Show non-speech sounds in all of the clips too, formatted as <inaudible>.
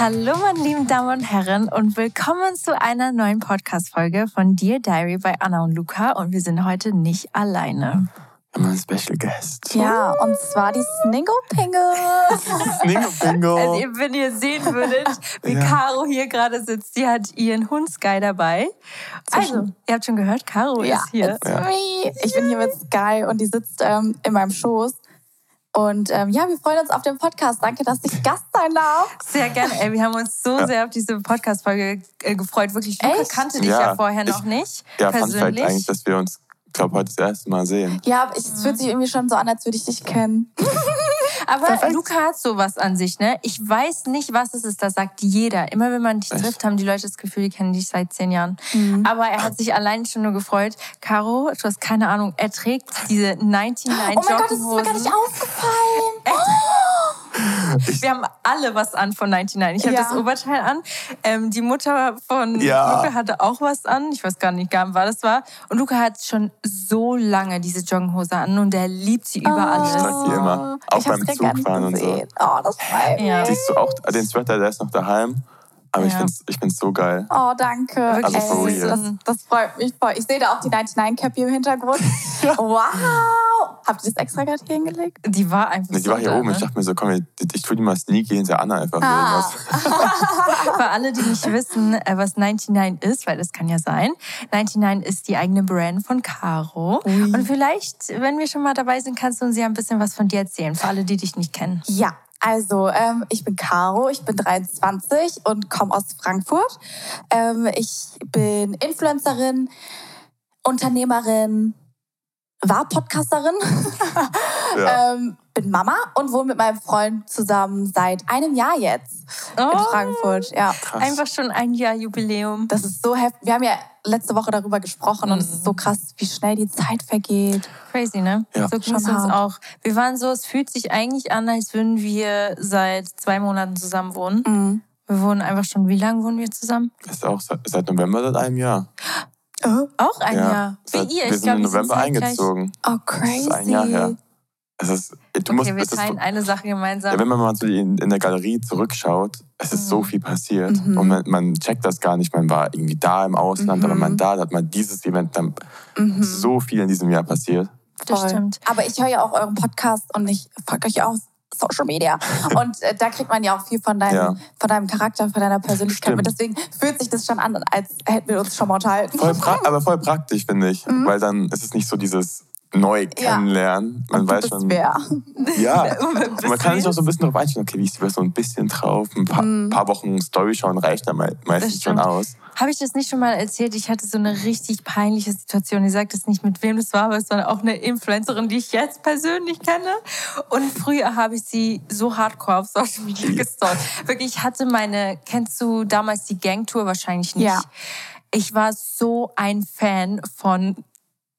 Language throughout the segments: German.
Hallo, meine lieben Damen und Herren, und willkommen zu einer neuen Podcast-Folge von Dear Diary bei Anna und Luca. Und wir sind heute nicht alleine. Wir haben einen Special Guest. Ja, und zwar die Sningo Pingo. <laughs> Sningo Pingo. Also, wenn ihr sehen würdet, wie ja. Caro hier gerade sitzt, sie hat ihren Hund Sky dabei. Also, ihr habt schon gehört, Caro ja, ist hier. Ja. Ich bin hier mit Sky und die sitzt ähm, in meinem Schoß. Und ähm, ja, wir freuen uns auf den Podcast. Danke, dass ich Gast sein darf. Sehr gerne. Ey, wir haben uns so ja. sehr auf diese Podcast-Folge äh, gefreut. Wirklich, Luca Echt? kannte dich ja, ja vorher noch nicht. Ja, persönlich. eigentlich, dass wir uns, glaube heute das erste Mal sehen. Ja, es fühlt sich irgendwie schon so an, als würde ich dich kennen. <laughs> Aber Perfekt. Luca hat sowas an sich, ne? Ich weiß nicht, was es ist. Das sagt jeder. Immer wenn man dich Echt? trifft, haben die Leute das Gefühl, die kennen dich seit zehn Jahren. Mhm. Aber er hat sich allein schon nur gefreut. Caro, du hast keine Ahnung, er trägt diese 99 Oh mein Gott, das ist mir gar nicht aufgefallen. Echt? Wir haben alle was an von 99. Ich hatte ja. das Oberteil an. Ähm, die Mutter von ja. Luca hatte auch was an. Ich weiß gar nicht, was das war. Und Luca hat schon so lange diese Joggenhose an und er liebt sie über oh. alles. Ich trage die immer. Auch ich beim Zugfahren und so. Oh, das ja. Siehst du auch den Sweater, der ist noch daheim. Aber ja. ich finde es ich find's so geil. Oh, danke. Also for real. Das, das freut mich voll. Ich sehe da auch die 99 Cappy im Hintergrund. <laughs> ja. Wow. Habt ihr das extra gerade hier hingelegt? Die war einfach nee, Die war hier oben. Ne? Ich dachte mir so, komm, ich, ich tue die mal sneaky hinter Anna einfach. Ah. <laughs> Für alle, die nicht wissen, äh, was 99 ist, weil das kann ja sein. 99 ist die eigene Brand von Caro. Ui. Und vielleicht, wenn wir schon mal dabei sind, kannst du uns ja ein bisschen was von dir erzählen, für alle, die dich nicht kennen. Ja, also, ähm, ich bin Caro, ich bin 23 und komme aus Frankfurt. Ähm, ich bin Influencerin, Unternehmerin, war Podcasterin <laughs> Ja. Ähm, bin Mama und wohne mit meinem Freund zusammen seit einem Jahr jetzt oh. in Frankfurt. Ja. Krass. Einfach schon ein Jahr Jubiläum. Das ist so heftig. Wir haben ja letzte Woche darüber gesprochen mhm. und es ist so krass, wie schnell die Zeit vergeht. Crazy, ne? Ja. So ging es uns auch. Wir waren so, es fühlt sich eigentlich an, als würden wir seit zwei Monaten zusammen wohnen. Mhm. Wir wohnen einfach schon, wie lange wohnen wir zusammen? Das ist auch seit, seit November, seit einem Jahr. Oh, auch ein ja. Jahr. Wie seit, ihr. Wir sind glaub, im November eingezogen. Oh, crazy. Das ist ein Jahr her. Es ist, du okay, musst, wir teilen ist, eine Sache gemeinsam. Ja, wenn man mal so in, in der Galerie zurückschaut, es ist mhm. so viel passiert mhm. und man, man, checkt das gar nicht. Man war irgendwie da im Ausland, mhm. aber man da, da hat man dieses Event, dann mhm. so viel in diesem Jahr passiert. Das stimmt. Aber ich höre ja auch euren Podcast und ich folge euch auch Social Media. <laughs> Und äh, da kriegt man ja auch viel von deinem, ja. von deinem Charakter, von deiner Persönlichkeit mit. Deswegen fühlt sich das schon an, als hätten wir uns schon mal unterhalten. Voll <laughs> aber voll praktisch, finde ich. Mhm. Weil dann ist es nicht so dieses neu kennenlernen. Ja. Man weiß schon. Wer. Ja. <laughs> man kann sich auch so ein bisschen darauf einstellen, okay, wie ist die so ein bisschen drauf? Ein paar, mhm. paar Wochen Story schauen reicht dann meistens schon aus. Habe ich das nicht schon mal erzählt? Ich hatte so eine richtig peinliche Situation. Ich sage das nicht, mit wem das war, aber es war auch eine Influencerin, die ich jetzt persönlich kenne. Und früher habe ich sie so hardcore auf Social Media gestalkt. Wirklich, ich hatte meine, kennst du damals die Gangtour? Wahrscheinlich nicht. Ja. Ich war so ein Fan von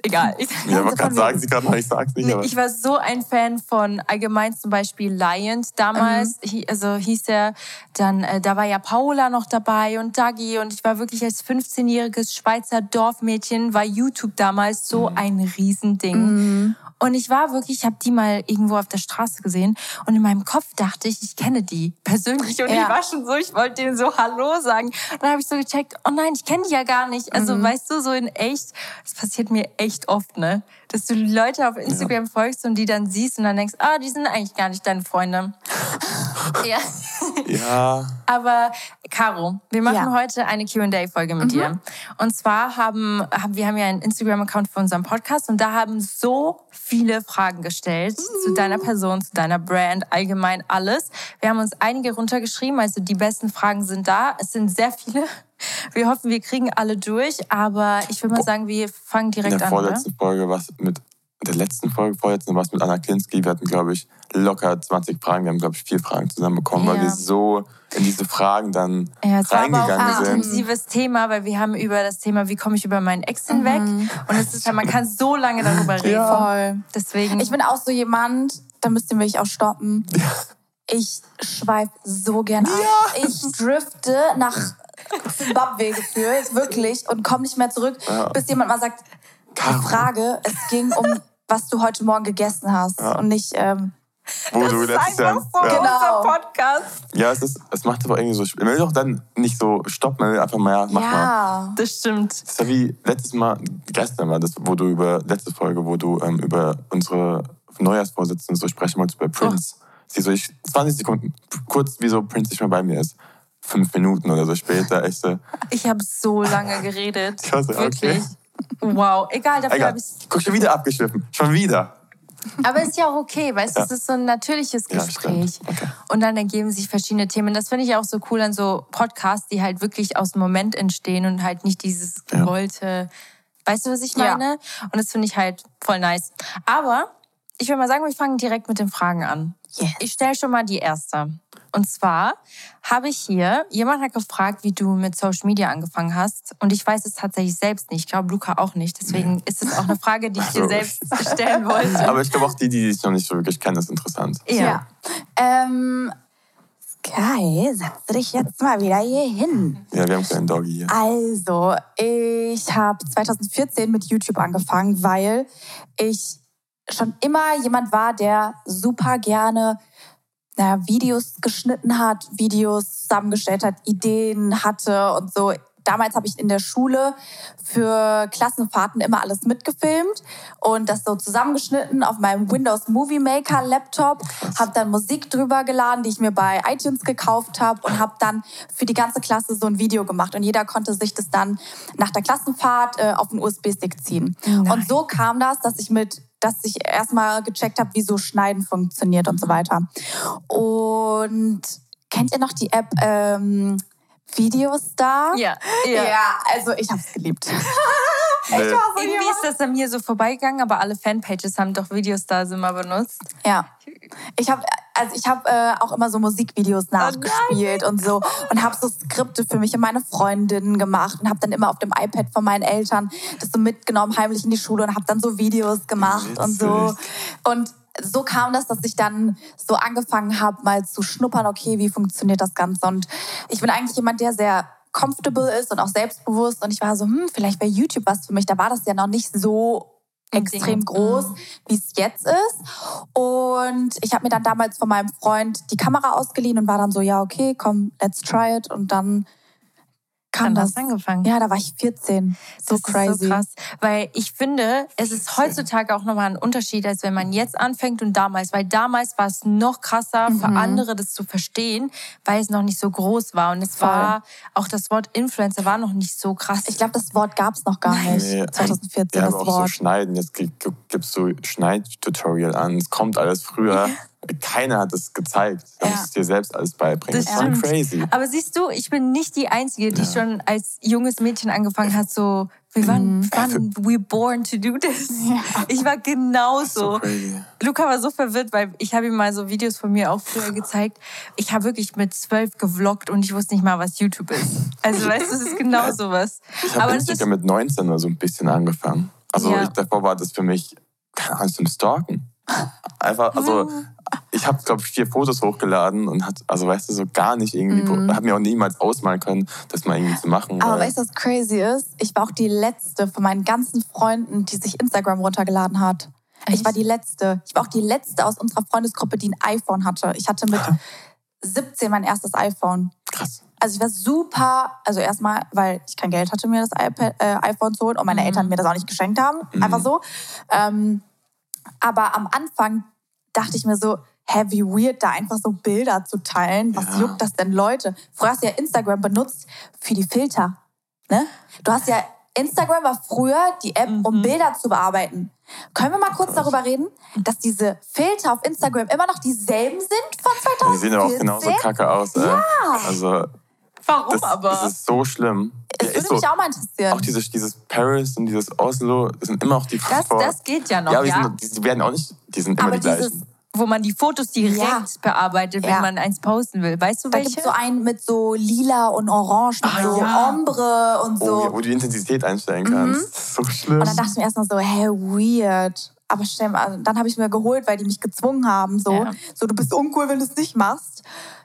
egal. <laughs> Ich ja, man kann sagen, sie kann ich sag's nicht. Aber. Ich war so ein Fan von allgemein zum Beispiel Lions damals, mhm. also hieß er, dann, äh, da war ja Paula noch dabei und Dagi und ich war wirklich als 15-jähriges Schweizer Dorfmädchen, war YouTube damals so mhm. ein Riesending. Mhm. Und ich war wirklich, ich habe die mal irgendwo auf der Straße gesehen und in meinem Kopf dachte ich, ich kenne die persönlich und ja. ich war schon so, ich wollte denen so Hallo sagen. Und dann habe ich so gecheckt, oh nein, ich kenne die ja gar nicht. Also mhm. weißt du, so in echt, das passiert mir echt oft, ne? Dass du Leute auf Instagram ja. folgst und die dann siehst und dann denkst, ah, die sind eigentlich gar nicht deine Freunde. <laughs> ja. Ja. Aber Caro, wir machen ja. heute eine Q&A-Folge mit mhm. dir. Und zwar haben, haben wir haben ja einen Instagram-Account für unseren Podcast und da haben so viele Fragen gestellt mhm. zu deiner Person, zu deiner Brand, allgemein alles. Wir haben uns einige runtergeschrieben, also die besten Fragen sind da. Es sind sehr viele. Wir hoffen, wir kriegen alle durch, aber ich würde mal sagen, wir fangen direkt an. In der vorletzten Folge was mit der letzten Folge, vorletzten war es mit Anna Klinski. Wir hatten, glaube ich, locker 20 Fragen. Wir haben, glaube ich, vier Fragen zusammen bekommen, ja. weil wir so in diese Fragen dann ja, es reingegangen war aber auch ein intensives Thema, weil wir haben über das Thema, wie komme ich über meinen Ex hinweg? Mhm. Und es ist ja, man kann so lange darüber reden. Ja. Voll. Deswegen. Ich bin auch so jemand, da müsst ihr mich auch stoppen. Ja. Ich schweife so gern ab. Ja. Ich drifte nach Zimbabwe gefühlt, wirklich, und komme nicht mehr zurück, bis jemand mal sagt, die Frage, es ging um was du heute Morgen gegessen hast ja. und nicht. Ähm, wo das du letztes Jahr. So ja. genau. Podcast. Ja, es, ist, es macht aber irgendwie so. Man will doch dann nicht so stoppen, man will einfach mal, ja, mach ja, mal. das stimmt. Das ist ja wie letztes Mal, gestern war das, wo du über, letzte Folge, wo du ähm, über unsere Neujahrsvorsitzenden so sprechen wolltest, über Prince. Oh. Sie so, ich, 20 Sekunden, kurz, wie so Prince nicht mehr bei mir ist. Fünf Minuten oder so später, echt so. Ich habe so lange geredet. <laughs> Ich weiß, Wirklich. Okay. Wow, egal, dafür habe ich Guck, schon wieder abgeschliffen. Schon wieder. Aber ist ja auch okay, weißt du, ja. es ist so ein natürliches Gespräch. Ja, okay. Und dann ergeben sich verschiedene Themen. Das finde ich auch so cool an so Podcasts, die halt wirklich aus dem Moment entstehen und halt nicht dieses gewollte. Ja. Weißt du, was ich meine? Ja. Und das finde ich halt voll nice. Aber ich würde mal sagen, wir fangen direkt mit den Fragen an. Yes. Ich stelle schon mal die erste. Und zwar habe ich hier, jemand hat gefragt, wie du mit Social Media angefangen hast. Und ich weiß es tatsächlich selbst nicht. Ich glaube, Luca auch nicht. Deswegen nee. ist es auch eine Frage, die ich dir selbst stellen wollte. Aber ich glaube auch die, die dich noch nicht so wirklich kennen, ist interessant. Ja. ja. Ähm, Sky, setz dich jetzt mal wieder hier hin. Ja, wir haben keinen Doggy hier. Also, ich habe 2014 mit YouTube angefangen, weil ich schon immer jemand war, der super gerne naja, Videos geschnitten hat, Videos zusammengestellt hat, Ideen hatte und so. Damals habe ich in der Schule für Klassenfahrten immer alles mitgefilmt und das so zusammengeschnitten auf meinem Windows Movie Maker Laptop. Habe dann Musik drüber geladen, die ich mir bei iTunes gekauft habe und habe dann für die ganze Klasse so ein Video gemacht und jeder konnte sich das dann nach der Klassenfahrt äh, auf einen USB-Stick ziehen. Nein. Und so kam das, dass ich mit dass ich erstmal gecheckt habe, wie so Schneiden funktioniert und so weiter. Und kennt ihr noch die App ähm, Videostar? Ja, ja. Ja, also ich habe es geliebt. <laughs> nee. Irgendwie ist das an mir so vorbeigegangen, aber alle Fanpages haben doch Videos da immer benutzt. Ja. Ich habe also ich habe äh, auch immer so Musikvideos oh nachgespielt oh und so und habe so Skripte für mich und meine Freundinnen gemacht und habe dann immer auf dem iPad von meinen Eltern das so mitgenommen heimlich in die Schule und habe dann so Videos gemacht Witzig. und so und so kam das, dass ich dann so angefangen habe, mal zu schnuppern, okay, wie funktioniert das Ganze? Und ich bin eigentlich jemand, der sehr comfortable ist und auch selbstbewusst. Und ich war so, hm, vielleicht wäre YouTube was für mich. Da war das ja noch nicht so extrem groß, mhm. wie es jetzt ist. Und ich habe mir dann damals von meinem Freund die Kamera ausgeliehen und war dann so, ja, okay, komm, let's try it. Und dann kam das angefangen? Ja, da war ich 14. So das crazy. Ist so krass. Weil ich finde, es ist heutzutage auch nochmal ein Unterschied, als wenn man jetzt anfängt und damals. Weil damals war es noch krasser mhm. für andere, das zu verstehen, weil es noch nicht so groß war. Und es Voll. war, auch das Wort Influencer war noch nicht so krass. Ich glaube, das Wort gab es noch gar nicht. Nee, 2014 ja, das aber auch Wort. so Schneiden. Jetzt gibst du Schneidtutorial an. Es kommt alles früher. Keiner hat es gezeigt. Du ja. musst es dir selbst alles beibringen. Das, das ist crazy. Aber siehst du, ich bin nicht die Einzige, die ja. schon als junges Mädchen angefangen hat, so, wir waren, mhm. waren we born to do this. Ja. Ich war genauso. So Luca war so verwirrt, weil ich habe ihm mal so Videos von mir auch früher gezeigt. Ich habe wirklich mit zwölf gevloggt und ich wusste nicht mal, was YouTube ist. Also weißt du, es ist genau sowas. Ich habe Instagram mit 19 oder so ein bisschen angefangen. Also ich, davor war das für mich, keine Ahnung, zum Stalken. Einfach, also ich habe, glaube ich, vier Fotos hochgeladen und hat, also weißt du, so gar nicht irgendwie, mhm. habe mir auch niemals ausmalen können, das mal irgendwie zu machen. Aber weißt du, was crazy ist? Ich war auch die letzte von meinen ganzen Freunden, die sich Instagram runtergeladen hat. Echt? Ich war die letzte. Ich war auch die letzte aus unserer Freundesgruppe, die ein iPhone hatte. Ich hatte mit 17 mein erstes iPhone. Krass. Also ich war super, also erstmal, weil ich kein Geld hatte, mir das iPad, äh, iPhone zu holen und meine mhm. Eltern mir das auch nicht geschenkt haben. Mhm. Einfach so. Ähm, aber am Anfang dachte ich mir so, hä, wie weird, da einfach so Bilder zu teilen. Was ja. juckt das denn Leute? Früher hast du ja Instagram benutzt für die Filter. Ne? Du hast ja, Instagram war früher die App, um mhm. Bilder zu bearbeiten. Können wir mal kurz darüber reden, dass diese Filter auf Instagram immer noch dieselben sind von 2014? Die sehen aber auch genauso kacke aus. Ey. Ja. Also, Warum das, aber? Das ist so schlimm. Es ja, würde so, mich auch mal interessieren. Auch dieses, dieses Paris und dieses Oslo, das sind immer auch die Das, das geht ja noch, ja. Aber ja. Die, sind, die, werden auch nicht, die sind immer aber die gleichen wo man die Fotos direkt ja. bearbeitet, wenn ja. man eins posten will. Weißt du da welche? Da gibt so einen mit so lila und orange, mit ah, so ja. Ombre und so. Oh, wo du die Intensität einstellen kannst. Mhm. So schlimm. Und dann dachte ich mir erstmal so, hä, weird. Aber also dann habe ich mir geholt, weil die mich gezwungen haben. So, so du bist uncool, wenn du es nicht machst.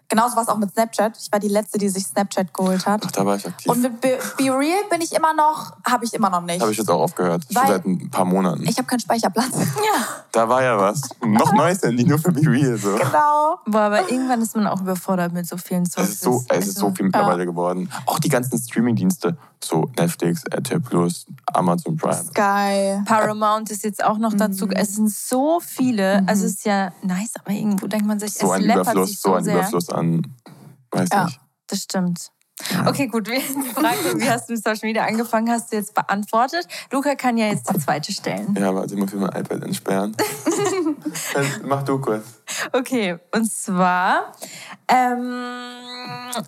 Genauso war es auch mit Snapchat. Ich war die Letzte, die sich Snapchat geholt hat. Ach, da war ich aktiv. Und mit Be, Be Real bin ich immer noch, habe ich immer noch nicht. Habe ich jetzt auch aufgehört. Schon seit ein paar Monaten. Ich habe keinen Speicherplatz. <laughs> Ja. Da war ja was. noch neues Handy, nur für Be Real. So. Genau. Boah, aber irgendwann ist man auch überfordert mit so vielen Songs. Es ist so, es ist so viel mittlerweile ja. geworden. Auch die ganzen Streamingdienste. So Netflix, RTL Plus, Amazon Prime. Sky. Paramount ist jetzt auch noch dazu. Mhm. Es sind so viele. Mhm. Also es ist ja nice, aber irgendwo denkt man sich, so es ein Überfluss, so, so ein sehr. Überfluss an Weiß ja, nicht. das stimmt. Ja. Okay, gut. Die <laughs> Frage, wie hast du mit Social Media angefangen, hast du jetzt beantwortet. Luca kann ja jetzt die zweite stellen. Ja, warte, ich muss mir mein iPad entsperren. <laughs> Mach du kurz. Okay, und zwar, ähm,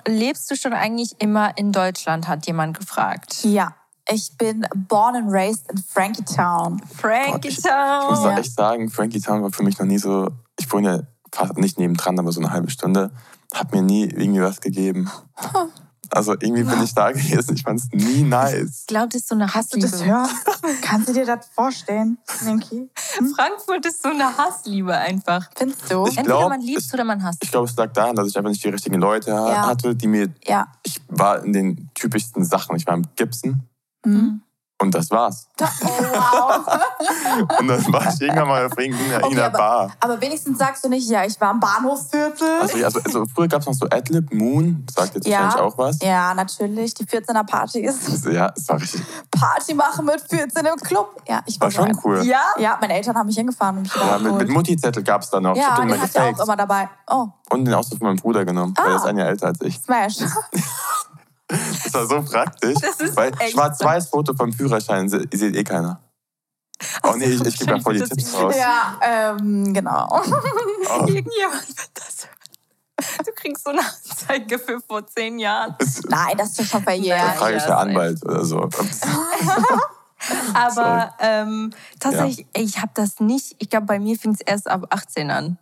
lebst du schon eigentlich immer in Deutschland, hat jemand gefragt. Ja. Ich bin born and raised in Frankie-Town. Frankie-Town. Ich, ich muss echt sagen, Frankie-Town war für mich noch nie so. Ich wohne ja fast nicht nebendran, aber so eine halbe Stunde hat mir nie irgendwie was gegeben. Also irgendwie bin ich da <laughs> gewesen. Ich fand es nie nice. Ich glaube, das ist so eine Hassliebe. Hast du das hören? Kannst du dir das vorstellen, Ninky? Hm? <laughs> Frankfurt ist so eine Hassliebe einfach. Findest du? Ich Entweder glaub, man liebt es, oder man hasst. Ich glaube, es lag daran, dass ich einfach nicht die richtigen Leute ja. hatte, die mir... Ja. Ich war in den typischsten Sachen. Ich war im Gibson. Mhm. Und das war's. Oh, wow. <laughs> und dann war ich irgendwann mal auf irgendeiner okay, aber, Bar. Aber wenigstens sagst du nicht, ja, ich war im Bahnhofsviertel. Also, also, also früher gab es noch so Adlib, Moon, sagt jetzt ja, wahrscheinlich auch was. Ja, natürlich, die 14er Partys. Ja, das war richtig. Party machen mit 14 im Club. Ja, ich war, war schon cool. Ja? Ja, meine Eltern haben mich hingefahren. Und mich ja, mit, mit Mutti-Zettel gab es da noch. Ja, den hatte ich auch immer dabei. Oh. Und den Ausdruck von meinem Bruder genommen, ah. weil er ist ein Jahr älter als ich. Smash. <laughs> Das war so praktisch. weil Schwarz-Weiß-Foto vom Führerschein seht eh keiner. Oh nee, ich, ich gebe ja voll die Tipps raus. Ja, ähm, genau. Oh. <laughs> Irgendjemand wird das Du kriegst so eine Anzeige für vor zehn Jahren. Nein, das ist schon verjährt. Da frage ich der Anwalt oder so. <laughs> Aber ähm, tatsächlich, ja. ich habe das nicht. Ich glaube, bei mir fing es erst ab 18 an.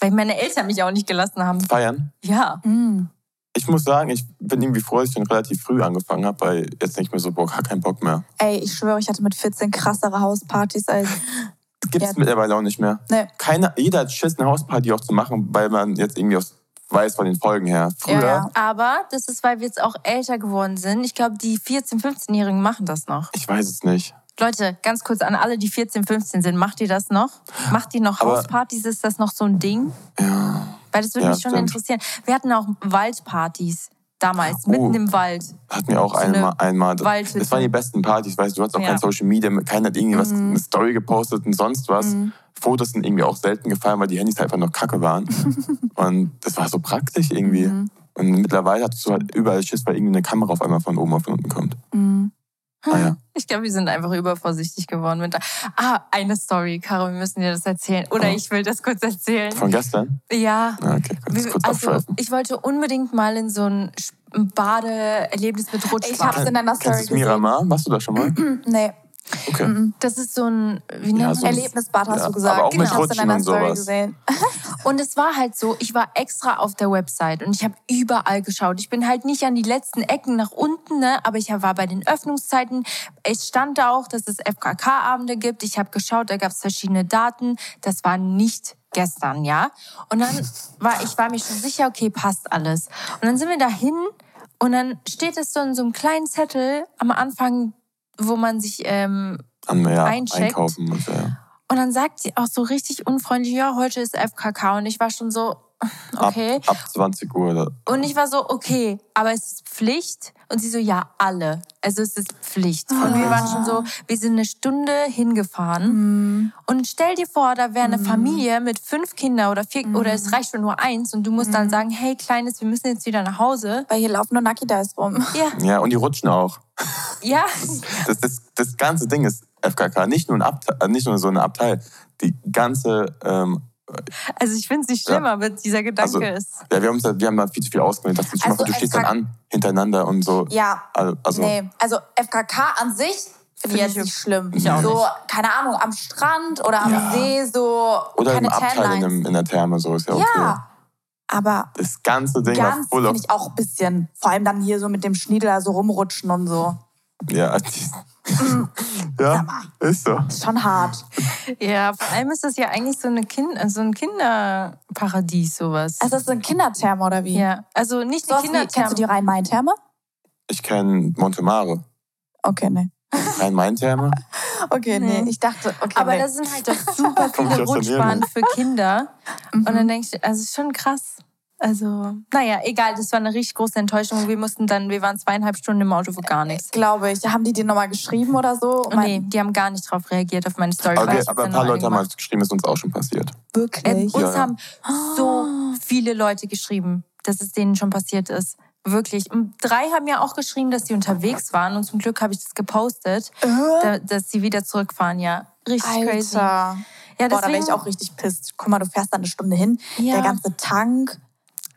Weil meine Eltern mich auch nicht gelassen haben. Feiern? Ja. Mhm. Ich muss sagen, ich bin irgendwie froh, dass ich schon relativ früh angefangen habe, weil jetzt nicht mehr so Bock, keinen Bock mehr. Ey, ich schwöre, ich hatte mit 14 krassere Hauspartys als. <laughs> Gibt es mittlerweile auch nicht mehr. Nee. Keine, jeder hat Schiss, eine Hausparty auch zu machen, weil man jetzt irgendwie aus weiß von den Folgen her. Früher. Ja, aber das ist, weil wir jetzt auch älter geworden sind. Ich glaube, die 14-, 15-Jährigen machen das noch. Ich weiß es nicht. Leute, ganz kurz an alle, die 14, 15 sind, macht ihr das noch? Macht ihr noch aber, Hauspartys? Ist das noch so ein Ding? Ja. Weil das würde ja, mich schon stimmt. interessieren. Wir hatten auch Waldpartys damals, oh, mitten im Wald. Hatten wir auch so einmal. einmal. Das waren die besten Partys, weißt du, du hattest auch ja. kein Social Media, keiner hat irgendwie was, mhm. eine Story gepostet und sonst was. Mhm. Fotos sind irgendwie auch selten gefallen, weil die Handys einfach noch kacke waren. <laughs> und das war so praktisch irgendwie. Mhm. Und mittlerweile hattest du halt überall Schiss, weil irgendwie eine Kamera auf einmal von oben auf unten kommt. Mhm. Ah, ja. <laughs> Ich glaube, wir sind einfach übervorsichtig geworden. Mit ah, eine Story, Caro, wir müssen dir das erzählen. Oder oh. ich will das kurz erzählen. Von gestern? Ja. Ah, okay, kurz, kurz also, ich wollte unbedingt mal in so ein Badeerlebnis mit Rutschbahn. Ich habe es in einer Story gesehen. Miramar? Warst du da schon mal? <clears throat> nee. Okay. Mhm. Das ist so ein, wie nennt ja, so Erlebnisbad, hast ja, du gesagt. Aber auch mit genau. Rutschen und sowas. Gesehen. <laughs> Und es war halt so, ich war extra auf der Website und ich habe überall geschaut. Ich bin halt nicht an die letzten Ecken nach unten, ne, aber ich war bei den Öffnungszeiten. Es stand da auch, dass es FKK-Abende gibt. Ich habe geschaut, da gab es verschiedene Daten. Das war nicht gestern, ja. Und dann <laughs> war ich war mir schon sicher, okay, passt alles. Und dann sind wir dahin und dann steht es so in so einem kleinen Zettel am Anfang wo man sich ähm, An, ja, eincheckt. einkaufen muss. Ja. Und dann sagt sie auch so richtig unfreundlich, ja, heute ist FKK. Und ich war schon so, <laughs> okay. Ab, ab 20 Uhr. Oder? Und ich war so, okay, aber es ist Pflicht. Und sie so, ja, alle. Also es ist Pflicht. Und wir waren schon so, wir sind eine Stunde hingefahren. Mhm. Und stell dir vor, da wäre eine mhm. Familie mit fünf Kindern oder vier, mhm. oder es reicht schon nur eins. Und du musst dann sagen, hey, Kleines, wir müssen jetzt wieder nach Hause. Weil hier laufen nur Naki Dice rum. Ja. Ja, und die rutschen auch. Ja. Das, das, das ganze Ding ist FKK, nicht nur, ein Abteil, nicht nur so ein Abteil. Die ganze ähm, also ich finde es nicht schlimm, ja. aber dieser Gedanke also, ist. Ja, wir haben, wir haben da viel zu viel ausgewählt. Also du stehst dann an, hintereinander und so. Ja. Also, nee. also FKK an sich finde ich jetzt nicht schlimm. Ich auch so, nicht. keine Ahnung, am Strand oder am ja. See, so. Oder keine im Abteil in, in, der Therme, so ist ja okay. Ja. Aber das ganze Ding ganz finde ich auch ein bisschen. Vor allem dann hier so mit dem Schniedel so rumrutschen und so. Ja, <laughs> ja, ist so. Ist schon hart. Ja, vor allem ist das ja eigentlich so, eine kind, so ein Kinderparadies, sowas. Also, das ist ein Kindertherme oder wie? Ja, also nicht so die Kindertherme. Kennst du die Rhein-Main-Therme? Ich kenne Montemare. Okay, ne. Rhein-Main-Therme? <laughs> okay, nee. nee. ich dachte, okay. Aber nee. da sind halt doch super viele Rutschbahnen für Kinder. Mhm. Und dann denkst du, also ist schon krass. Also, naja, egal, das war eine richtig große Enttäuschung. Wir mussten dann, wir waren zweieinhalb Stunden im Auto für gar nichts. Glaube ich. Haben die dir nochmal geschrieben oder so? Nee, die haben gar nicht darauf reagiert, auf meine Story. Okay, aber ein paar Leute haben halt geschrieben, ist uns auch schon passiert. Wirklich? Äh, uns ja, haben so viele Leute geschrieben, dass es denen schon passiert ist. Wirklich. Und drei haben ja auch geschrieben, dass sie unterwegs waren und zum Glück habe ich das gepostet, äh? dass sie wieder zurückfahren. Ja, richtig Alter. crazy. Ja, deswegen, Boah, da wäre ich auch richtig pisst. Guck mal, du fährst da eine Stunde hin, ja. der ganze Tank.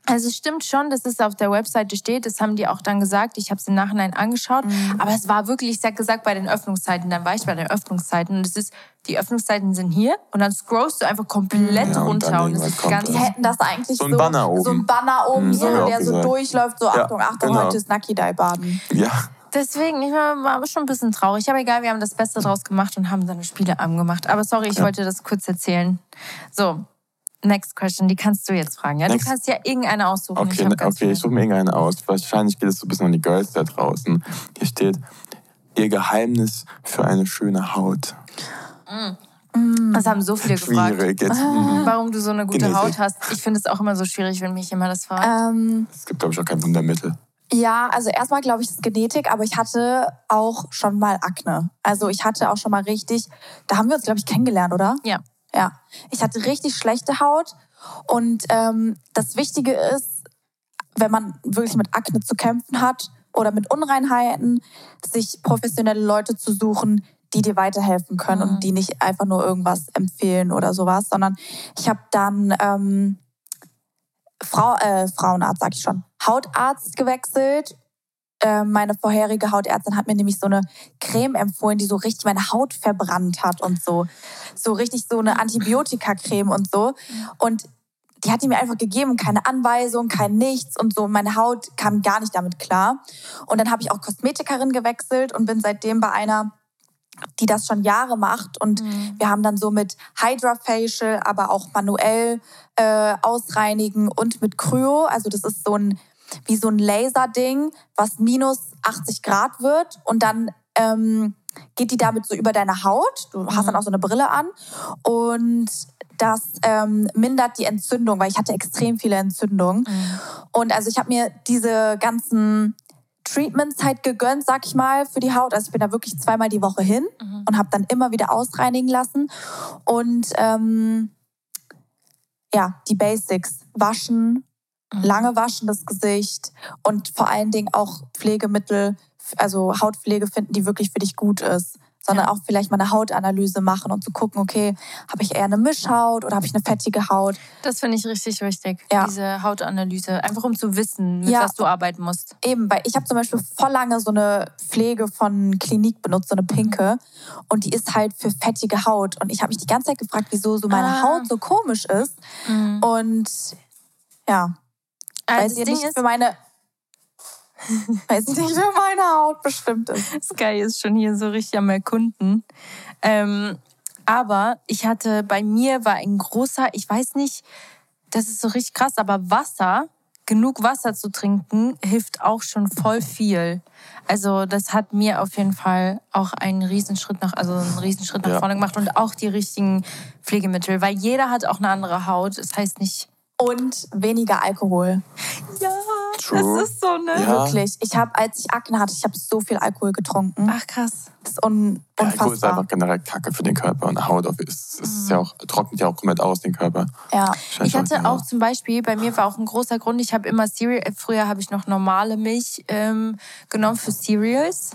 Also es stimmt schon, dass es auf der Webseite steht. Das haben die auch dann gesagt. Ich habe es im Nachhinein angeschaut. Mhm. Aber es war wirklich, ich sag gesagt, bei den Öffnungszeiten. Dann war ich bei den Öffnungszeiten. Und es ist, die Öffnungszeiten sind hier. Und dann scrollst du einfach komplett ja, runter. Und, und das ist ganz, die hätten das eigentlich so, ein Banner oben. so ein Banner oben, mhm, so, der so durchläuft. So, Achtung, ja, Achtung, genau. heute ist Nucky Dai baden. Ja. Deswegen, ich war, war schon ein bisschen traurig. Aber egal, wir haben das Beste draus gemacht und haben dann Spiele gemacht. Aber sorry, ich ja. wollte das kurz erzählen. So, Next question, die kannst du jetzt fragen. Ja? Du kannst ja irgendeine aussuchen. Okay, ich, okay, ich suche mir irgendeine aus. Wahrscheinlich geht es so ein bisschen an die Girls da draußen. Hier steht, ihr Geheimnis für eine schöne Haut. Mm. Das haben so viele gefragt. Schwierig. Jetzt, ah. Warum du so eine gute. Haut hast. Ich finde es auch immer so schwierig, wenn mich jemand das fragt. Ähm, es gibt, glaube ich, auch kein Wundermittel. Ja, also erstmal glaube ich, es ist Genetik, aber ich hatte auch schon mal Akne. Also ich hatte auch schon mal richtig, da haben wir uns, glaube ich, kennengelernt, oder? Ja. Ja, ich hatte richtig schlechte Haut und ähm, das Wichtige ist, wenn man wirklich mit Akne zu kämpfen hat oder mit Unreinheiten, sich professionelle Leute zu suchen, die dir weiterhelfen können mhm. und die nicht einfach nur irgendwas empfehlen oder sowas, sondern ich habe dann ähm, Frau, äh, Frauenarzt, sag ich schon, Hautarzt gewechselt äh, meine vorherige Hautärztin hat mir nämlich so eine Creme empfohlen, die so richtig meine Haut verbrannt hat und so. So richtig so eine Antibiotika-Creme und so. Und die hat die mir einfach gegeben, keine Anweisung, kein nichts und so. Meine Haut kam gar nicht damit klar. Und dann habe ich auch Kosmetikerin gewechselt und bin seitdem bei einer die das schon Jahre macht. Und mhm. wir haben dann so mit Hydra Facial, aber auch manuell äh, ausreinigen und mit Kryo. Also das ist so ein wie so ein Laserding, was minus 80 Grad wird und dann ähm, geht die damit so über deine Haut. Du hast dann mhm. auch so eine Brille an und das ähm, mindert die Entzündung, weil ich hatte extrem viele Entzündungen. Mhm. Und also ich habe mir diese ganzen Treatments halt gegönnt, sag ich mal, für die Haut. Also ich bin da wirklich zweimal die Woche hin mhm. und habe dann immer wieder ausreinigen lassen. Und ähm, ja, die Basics. Waschen. Lange waschen das Gesicht und vor allen Dingen auch Pflegemittel, also Hautpflege finden, die wirklich für dich gut ist sondern ja. auch vielleicht mal eine Hautanalyse machen und zu gucken, okay, habe ich eher eine Mischhaut oder habe ich eine fettige Haut? Das finde ich richtig wichtig, ja. diese Hautanalyse, einfach um zu wissen, mit ja. was du arbeiten musst. Eben, weil ich habe zum Beispiel voll lange so eine Pflege von Klinik benutzt, so eine pinke, und die ist halt für fettige Haut. Und ich habe mich die ganze Zeit gefragt, wieso so meine ah. Haut so komisch ist. Mhm. Und ja, also weil sie nicht ist, für meine <laughs> Weiß nicht, wie meine Haut bestimmt ist. Sky ist schon hier so richtig am Erkunden. Ähm, aber ich hatte, bei mir war ein großer, ich weiß nicht, das ist so richtig krass, aber Wasser, genug Wasser zu trinken, hilft auch schon voll viel. Also das hat mir auf jeden Fall auch einen Riesenschritt nach, also einen Riesenschritt nach ja. vorne gemacht und auch die richtigen Pflegemittel, weil jeder hat auch eine andere Haut. Das heißt nicht. Und weniger Alkohol. Ja. True. Das ist so, ne? Ja. Wirklich. Ich habe, als ich Akne hatte, ich habe so viel Alkohol getrunken. Ach krass. Das ist un ja, Alkohol ist einfach generell Kacke für den Körper und Haut auf ist, ist mhm. ja auch, trocknet ja auch komplett aus den Körper. Ja. Ich hatte auch zum Beispiel, bei mir war auch ein großer Grund, ich habe immer Cereal, äh, früher habe ich noch normale Milch ähm, genommen für Cereals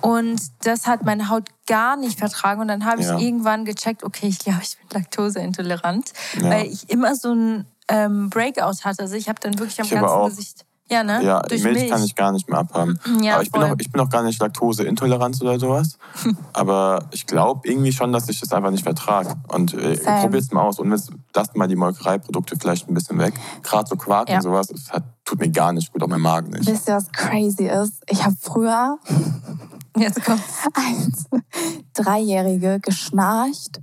und das hat meine Haut gar nicht vertragen und dann habe ich ja. irgendwann gecheckt, okay, ich glaube, ich bin laktoseintolerant, ja. weil ich immer so ein ähm, Breakout hatte. Also ich habe dann wirklich am ganzen Gesicht ja, ne? Ja, Durch Milch, Milch, kann ich gar nicht mehr abhaben. <clears throat> Ja, aber ich bin, auch, ich bin auch gar nicht laktoseintolerant oder sowas. <laughs> aber ich glaube irgendwie schon, dass ich das einfach nicht vertrage. Und äh, probier es mal aus und lasst mal die Molkereiprodukte vielleicht ein bisschen weg. Gerade so Quark ja. und sowas, das hat, tut mir gar nicht gut, auch mein Magen nicht. Wisst ihr, was crazy ist? Ich habe früher Jetzt kommt <laughs> als Dreijährige geschnarcht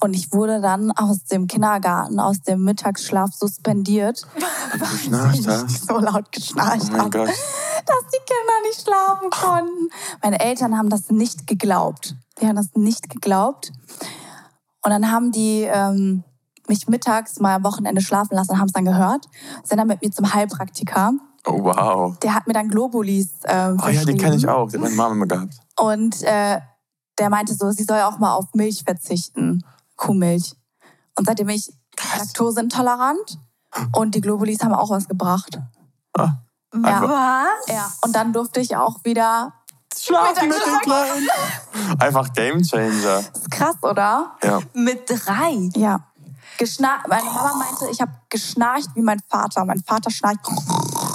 und ich wurde dann aus dem Kindergarten, aus dem Mittagsschlaf suspendiert, <laughs> weil ich so laut geschnarcht oh habe, dass die Kinder nicht schlafen konnten. Meine Eltern haben das nicht geglaubt. Die haben das nicht geglaubt. Und dann haben die ähm, mich mittags mal am Wochenende schlafen lassen, haben es dann gehört, sind dann mit mir zum Heilpraktiker. Oh, wow. Der hat mir dann Globulis äh, Oh ja, den kenne ich auch. Den hat meine Mama immer gehabt. Und äh, der meinte so, sie soll auch mal auf Milch verzichten. Kuhmilch. Und seitdem bin ich laktoseintolerant und die Globulis haben auch was gebracht. Ah, ja. Was? Ja. Und dann durfte ich auch wieder schlafen mit den Kleinen. Einfach Game Changer. Das ist krass, oder? Ja. Mit drei? Ja. Geschnarcht. Meine Mama meinte, ich habe geschnarcht wie mein Vater. Mein Vater schnarcht.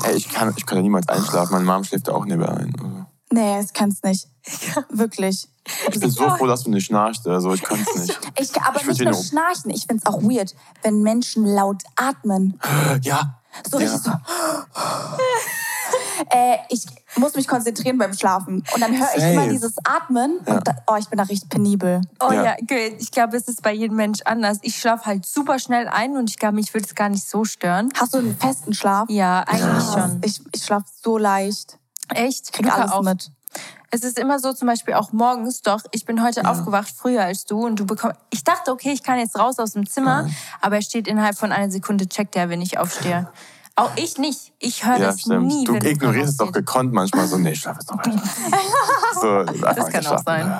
Ey, ich kann, ich kann ja niemals einschlafen. Meine Mom schläft auch nicht mehr ein. Also. Nee, das kannst nicht. <laughs> Wirklich. Ich bin so froh, dass du nicht schnarchst. Also ich kann es <laughs> nicht. Ich, aber ich nicht nur schnarchen. Ich finde es auch weird, wenn Menschen laut atmen. Ja. So richtig ja. so. Äh, ich muss mich konzentrieren beim Schlafen. Und dann höre ich immer dieses Atmen ja. und da, oh, ich bin da richtig penibel. Oh ja, ja okay. ich glaube, es ist bei jedem Mensch anders. Ich schlafe halt super schnell ein und ich glaube, mich würde es gar nicht so stören. Hast du einen festen Schlaf? Ja, eigentlich schon. Ich, ich schlafe so leicht. Echt? Ich krieg alles auch. mit. Es ist immer so, zum Beispiel auch morgens, doch, ich bin heute ja. aufgewacht früher als du und du bekommst, ich dachte, okay, ich kann jetzt raus aus dem Zimmer, Nein. aber er steht innerhalb von einer Sekunde, checkt er, wenn ich aufstehe. <laughs> Auch ich nicht. Ich höre ja, das stimmt. nie. Du ignorierst es doch gekonnt manchmal so, nee, ich schlafe jetzt noch weiter. <laughs> so, das kann auch sein.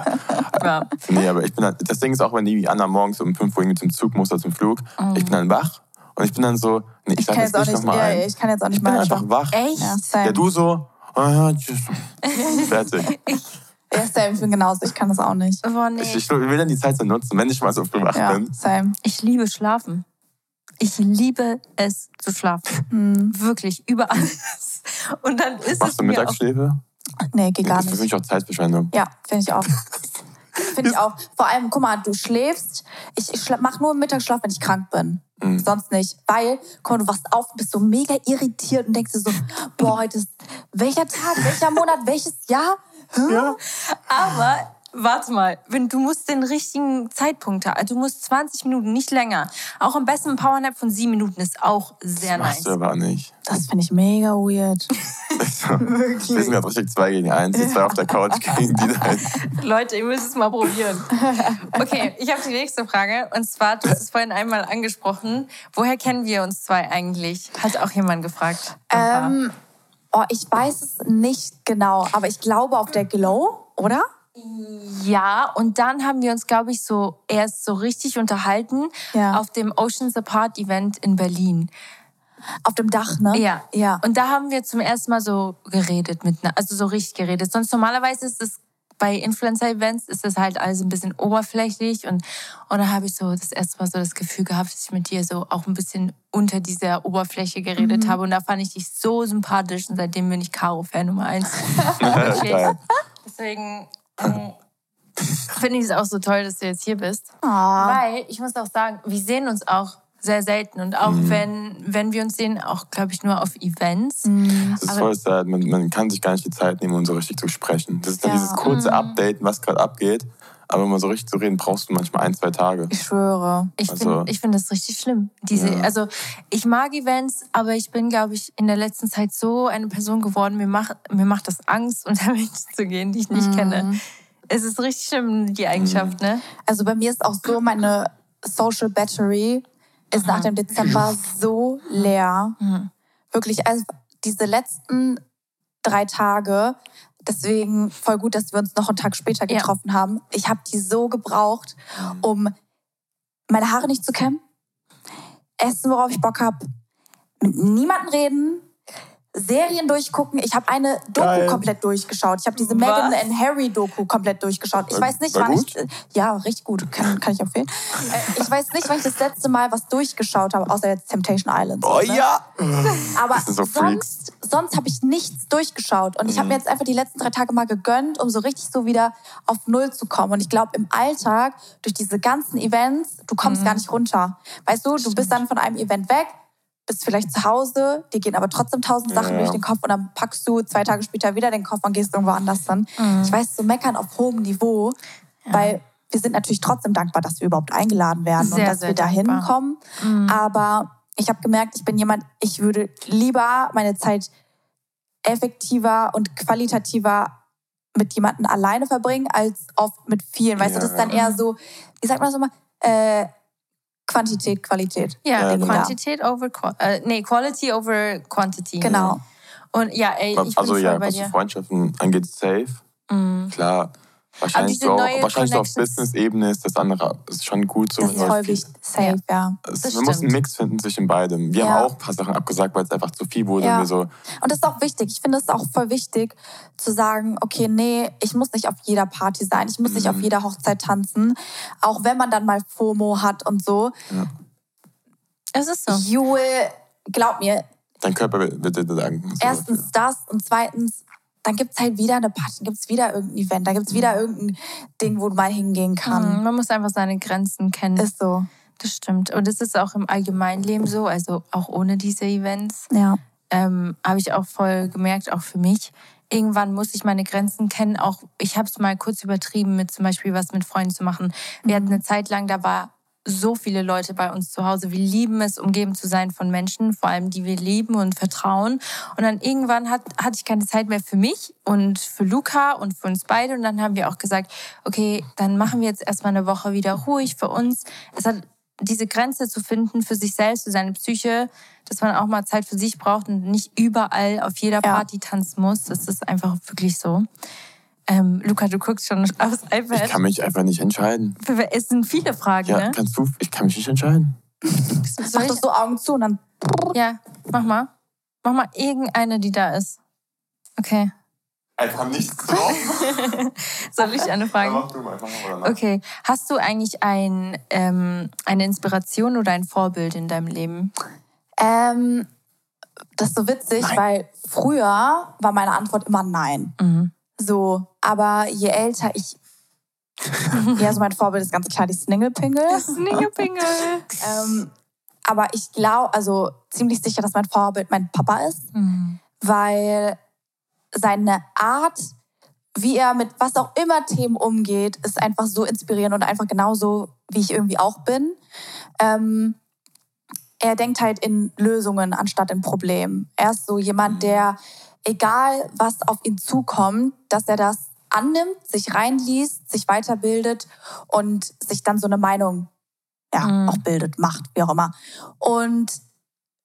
ja. Nee, aber ich bin dann, das Ding ist auch, wenn die Anna morgens um 5 Uhr irgendwie zum Zug muss oder zum Flug, mhm. ich bin dann wach und ich bin dann so, nee, ich, ich schlafe jetzt nicht nochmal ein. Ja, ich kann jetzt auch nicht ich bin mal einfach wach. Echt? Ja, ja, du so, ah ja, tschüss. <laughs> Fertig. ich, ja, Sam, ich bin genauso. Ich kann das auch nicht. Oh, nee. ich, ich, will dann die Zeit so nutzen, wenn ich mal so früh wach ja, bin. Sam. Ich liebe Schlafen. Ich liebe es zu schlafen. Mhm. Wirklich, über alles. Und dann ist Machst es du Mittagsschläfe? Nee, geht gar nicht. Das ist für mich auch Zeitverschwendung. Ja, finde ich auch. Finde ich auch. Vor allem, guck mal, du schläfst. Ich, ich mache nur Mittagsschlaf, wenn ich krank bin. Mhm. Sonst nicht. Weil, guck mal, du wachst auf, bist so mega irritiert und denkst dir so, boah, heute ist welcher Tag, welcher Monat, welches Jahr? Hm? Ja. Aber warte mal, wenn du musst den richtigen Zeitpunkt haben. Also du musst 20 Minuten, nicht länger. Auch am besten ein Powernap von 7 Minuten ist auch sehr das nice. Das aber nicht. Das finde ich mega weird. <laughs> Wirklich. Wir sind gerade richtig 2 gegen 1, die zwei auf der Couch <laughs> gegen die da. Leute, ihr müsst es mal probieren. Okay, ich habe die nächste Frage. Und zwar, du hast es vorhin einmal angesprochen. Woher kennen wir uns zwei eigentlich? Hat auch jemand gefragt. Ähm, oh, ich weiß es nicht genau, aber ich glaube auf der Glow, oder? Ja, und dann haben wir uns, glaube ich, so erst so richtig unterhalten ja. auf dem Oceans Apart Event in Berlin. Auf dem Dach, ne? Ja. ja. Und da haben wir zum ersten Mal so geredet mit, also so richtig geredet. Sonst normalerweise ist es bei Influencer-Events ist das halt alles ein bisschen oberflächlich und, und da habe ich so das erste Mal so das Gefühl gehabt, dass ich mit dir so auch ein bisschen unter dieser Oberfläche geredet mhm. habe und da fand ich dich so sympathisch und seitdem bin ich Caro-Fan Nummer eins. <laughs> Deswegen ähm, finde ich es auch so toll, dass du jetzt hier bist. Oh. Weil ich muss auch sagen, wir sehen uns auch sehr selten. Und auch mhm. wenn, wenn wir uns sehen, auch, glaube ich, nur auf Events. Mhm. Das ist Aber voll sad. Man, man kann sich gar nicht die Zeit nehmen, um so richtig zu sprechen. Das ist dann ja. dieses kurze mhm. Update, was gerade abgeht. Aber um mal so richtig zu reden, brauchst du manchmal ein, zwei Tage. Ich schwöre. Ich also, finde find das richtig schlimm. Diese, ja. Also ich mag Events, aber ich bin, glaube ich, in der letzten Zeit so eine Person geworden, mir macht, mir macht das Angst, <laughs> unter Menschen zu gehen, die ich nicht mhm. kenne. Es ist richtig schlimm, die Eigenschaft, mhm. ne? Also bei mir ist auch so, meine Social Battery ist nach dem Dezember so leer. Mhm. Wirklich, also diese letzten drei Tage, deswegen voll gut, dass wir uns noch einen Tag später getroffen ja. haben. Ich habe die so gebraucht, mhm. um meine Haare nicht zu kämmen, essen, worauf ich Bock habe, mit niemandem reden, Serien durchgucken. Ich habe eine Doku Geil. komplett durchgeschaut. Ich habe diese Meghan and Harry Doku komplett durchgeschaut. Ich weiß nicht, wann ich ja richtig gut kann, kann ich empfehlen. Äh, ich weiß nicht, wann ich das letzte Mal was durchgeschaut habe, außer jetzt Temptation Island. Oh ne? ja. Aber so sonst, sonst habe ich nichts durchgeschaut und ich habe mir mhm. jetzt einfach die letzten drei Tage mal gegönnt, um so richtig so wieder auf Null zu kommen. Und ich glaube im Alltag durch diese ganzen Events, du kommst mhm. gar nicht runter. Weißt du, du bist dann von einem Event weg bist vielleicht zu Hause, dir gehen aber trotzdem tausend Sachen ja. durch den Kopf und dann packst du zwei Tage später wieder den Koffer und gehst irgendwo anders dann. Mhm. Ich weiß, so meckern auf hohem Niveau, ja. weil wir sind natürlich trotzdem dankbar, dass wir überhaupt eingeladen werden sehr, und dass wir da hinkommen. Mhm. Aber ich habe gemerkt, ich bin jemand, ich würde lieber meine Zeit effektiver und qualitativer mit jemandem alleine verbringen, als oft mit vielen. Weißt ja. du, das ist dann eher so, wie sagt man das immer, äh, Quantität, Qualität. Ja, genau. Quantität over äh, nee, Quality over Quantity. Genau. Und ja, ey, ich also bin ja, bei was dir. Freundschaften angeht, safe. Mhm. Klar, Wahrscheinlich, so, wahrscheinlich so auf Business-Ebene ist das andere ist schon gut so. Das ist voll wichtig, safe, ja. Es, wir müssen einen Mix finden zwischen beidem. Wir ja. haben auch ein paar Sachen abgesagt, weil es einfach zu viel wurde. Ja. Und, so und das ist auch wichtig. Ich finde es auch voll wichtig zu sagen, okay, nee, ich muss nicht auf jeder Party sein. Ich muss mhm. nicht auf mhm. jeder Hochzeit tanzen. Auch wenn man dann mal FOMO hat und so. Ja. Es ist so. Jule, glaub mir. Dein Körper wird dir danken. Erstens das und zweitens dann gibt es halt wieder eine Party, dann gibt es wieder irgendein Event, da gibt es wieder irgendein Ding, wo du mal hingehen kannst. Mhm, man muss einfach seine Grenzen kennen. Ist so. Das stimmt. Und es ist auch im Allgemeinleben so, also auch ohne diese Events. Ja. Ähm, Habe ich auch voll gemerkt, auch für mich. Irgendwann muss ich meine Grenzen kennen. Auch ich habe es mal kurz übertrieben, mit zum Beispiel was mit Freunden zu machen. Wir hatten eine Zeit lang, da war so viele Leute bei uns zu Hause. Wir lieben es, umgeben zu sein von Menschen, vor allem die wir lieben und vertrauen. Und dann irgendwann hat, hatte ich keine Zeit mehr für mich und für Luca und für uns beide. Und dann haben wir auch gesagt, okay, dann machen wir jetzt erstmal eine Woche wieder ruhig für uns. Es hat diese Grenze zu finden für sich selbst, für seine Psyche, dass man auch mal Zeit für sich braucht und nicht überall auf jeder Party ja. tanzen muss. Das ist einfach wirklich so. Ähm, Luca, du guckst schon aufs iPad. Ich kann mich einfach nicht entscheiden. Es sind viele Fragen, ja, ne? kannst du? Ich kann mich nicht entscheiden. Mach doch so Augen zu und dann. Ja, mach mal. Mach mal irgendeine, die da ist. Okay. Einfach nichts drauf. <laughs> Soll ich eine Frage? Ja, mach du mal, mach mal okay. Hast du eigentlich ein, ähm, eine Inspiration oder ein Vorbild in deinem Leben? Ähm, das ist so witzig, nein. weil früher war meine Antwort immer nein. Mhm. So, aber je älter ich. <laughs> ja, so mein Vorbild ist ganz klar die Sninglepingel. Sninglepingel. ähm, aber ich glaube, also ziemlich sicher, dass mein Vorbild mein Papa ist, mhm. weil seine Art, wie er mit was auch immer Themen umgeht, ist einfach so inspirierend und einfach genauso, wie ich irgendwie auch bin. Ähm, er denkt halt in Lösungen anstatt in Problemen. Er ist so jemand, mhm. der, egal was auf ihn zukommt, dass er das annimmt, sich reinliest, sich weiterbildet und sich dann so eine Meinung ja, mhm. auch bildet, macht, wie auch immer. Und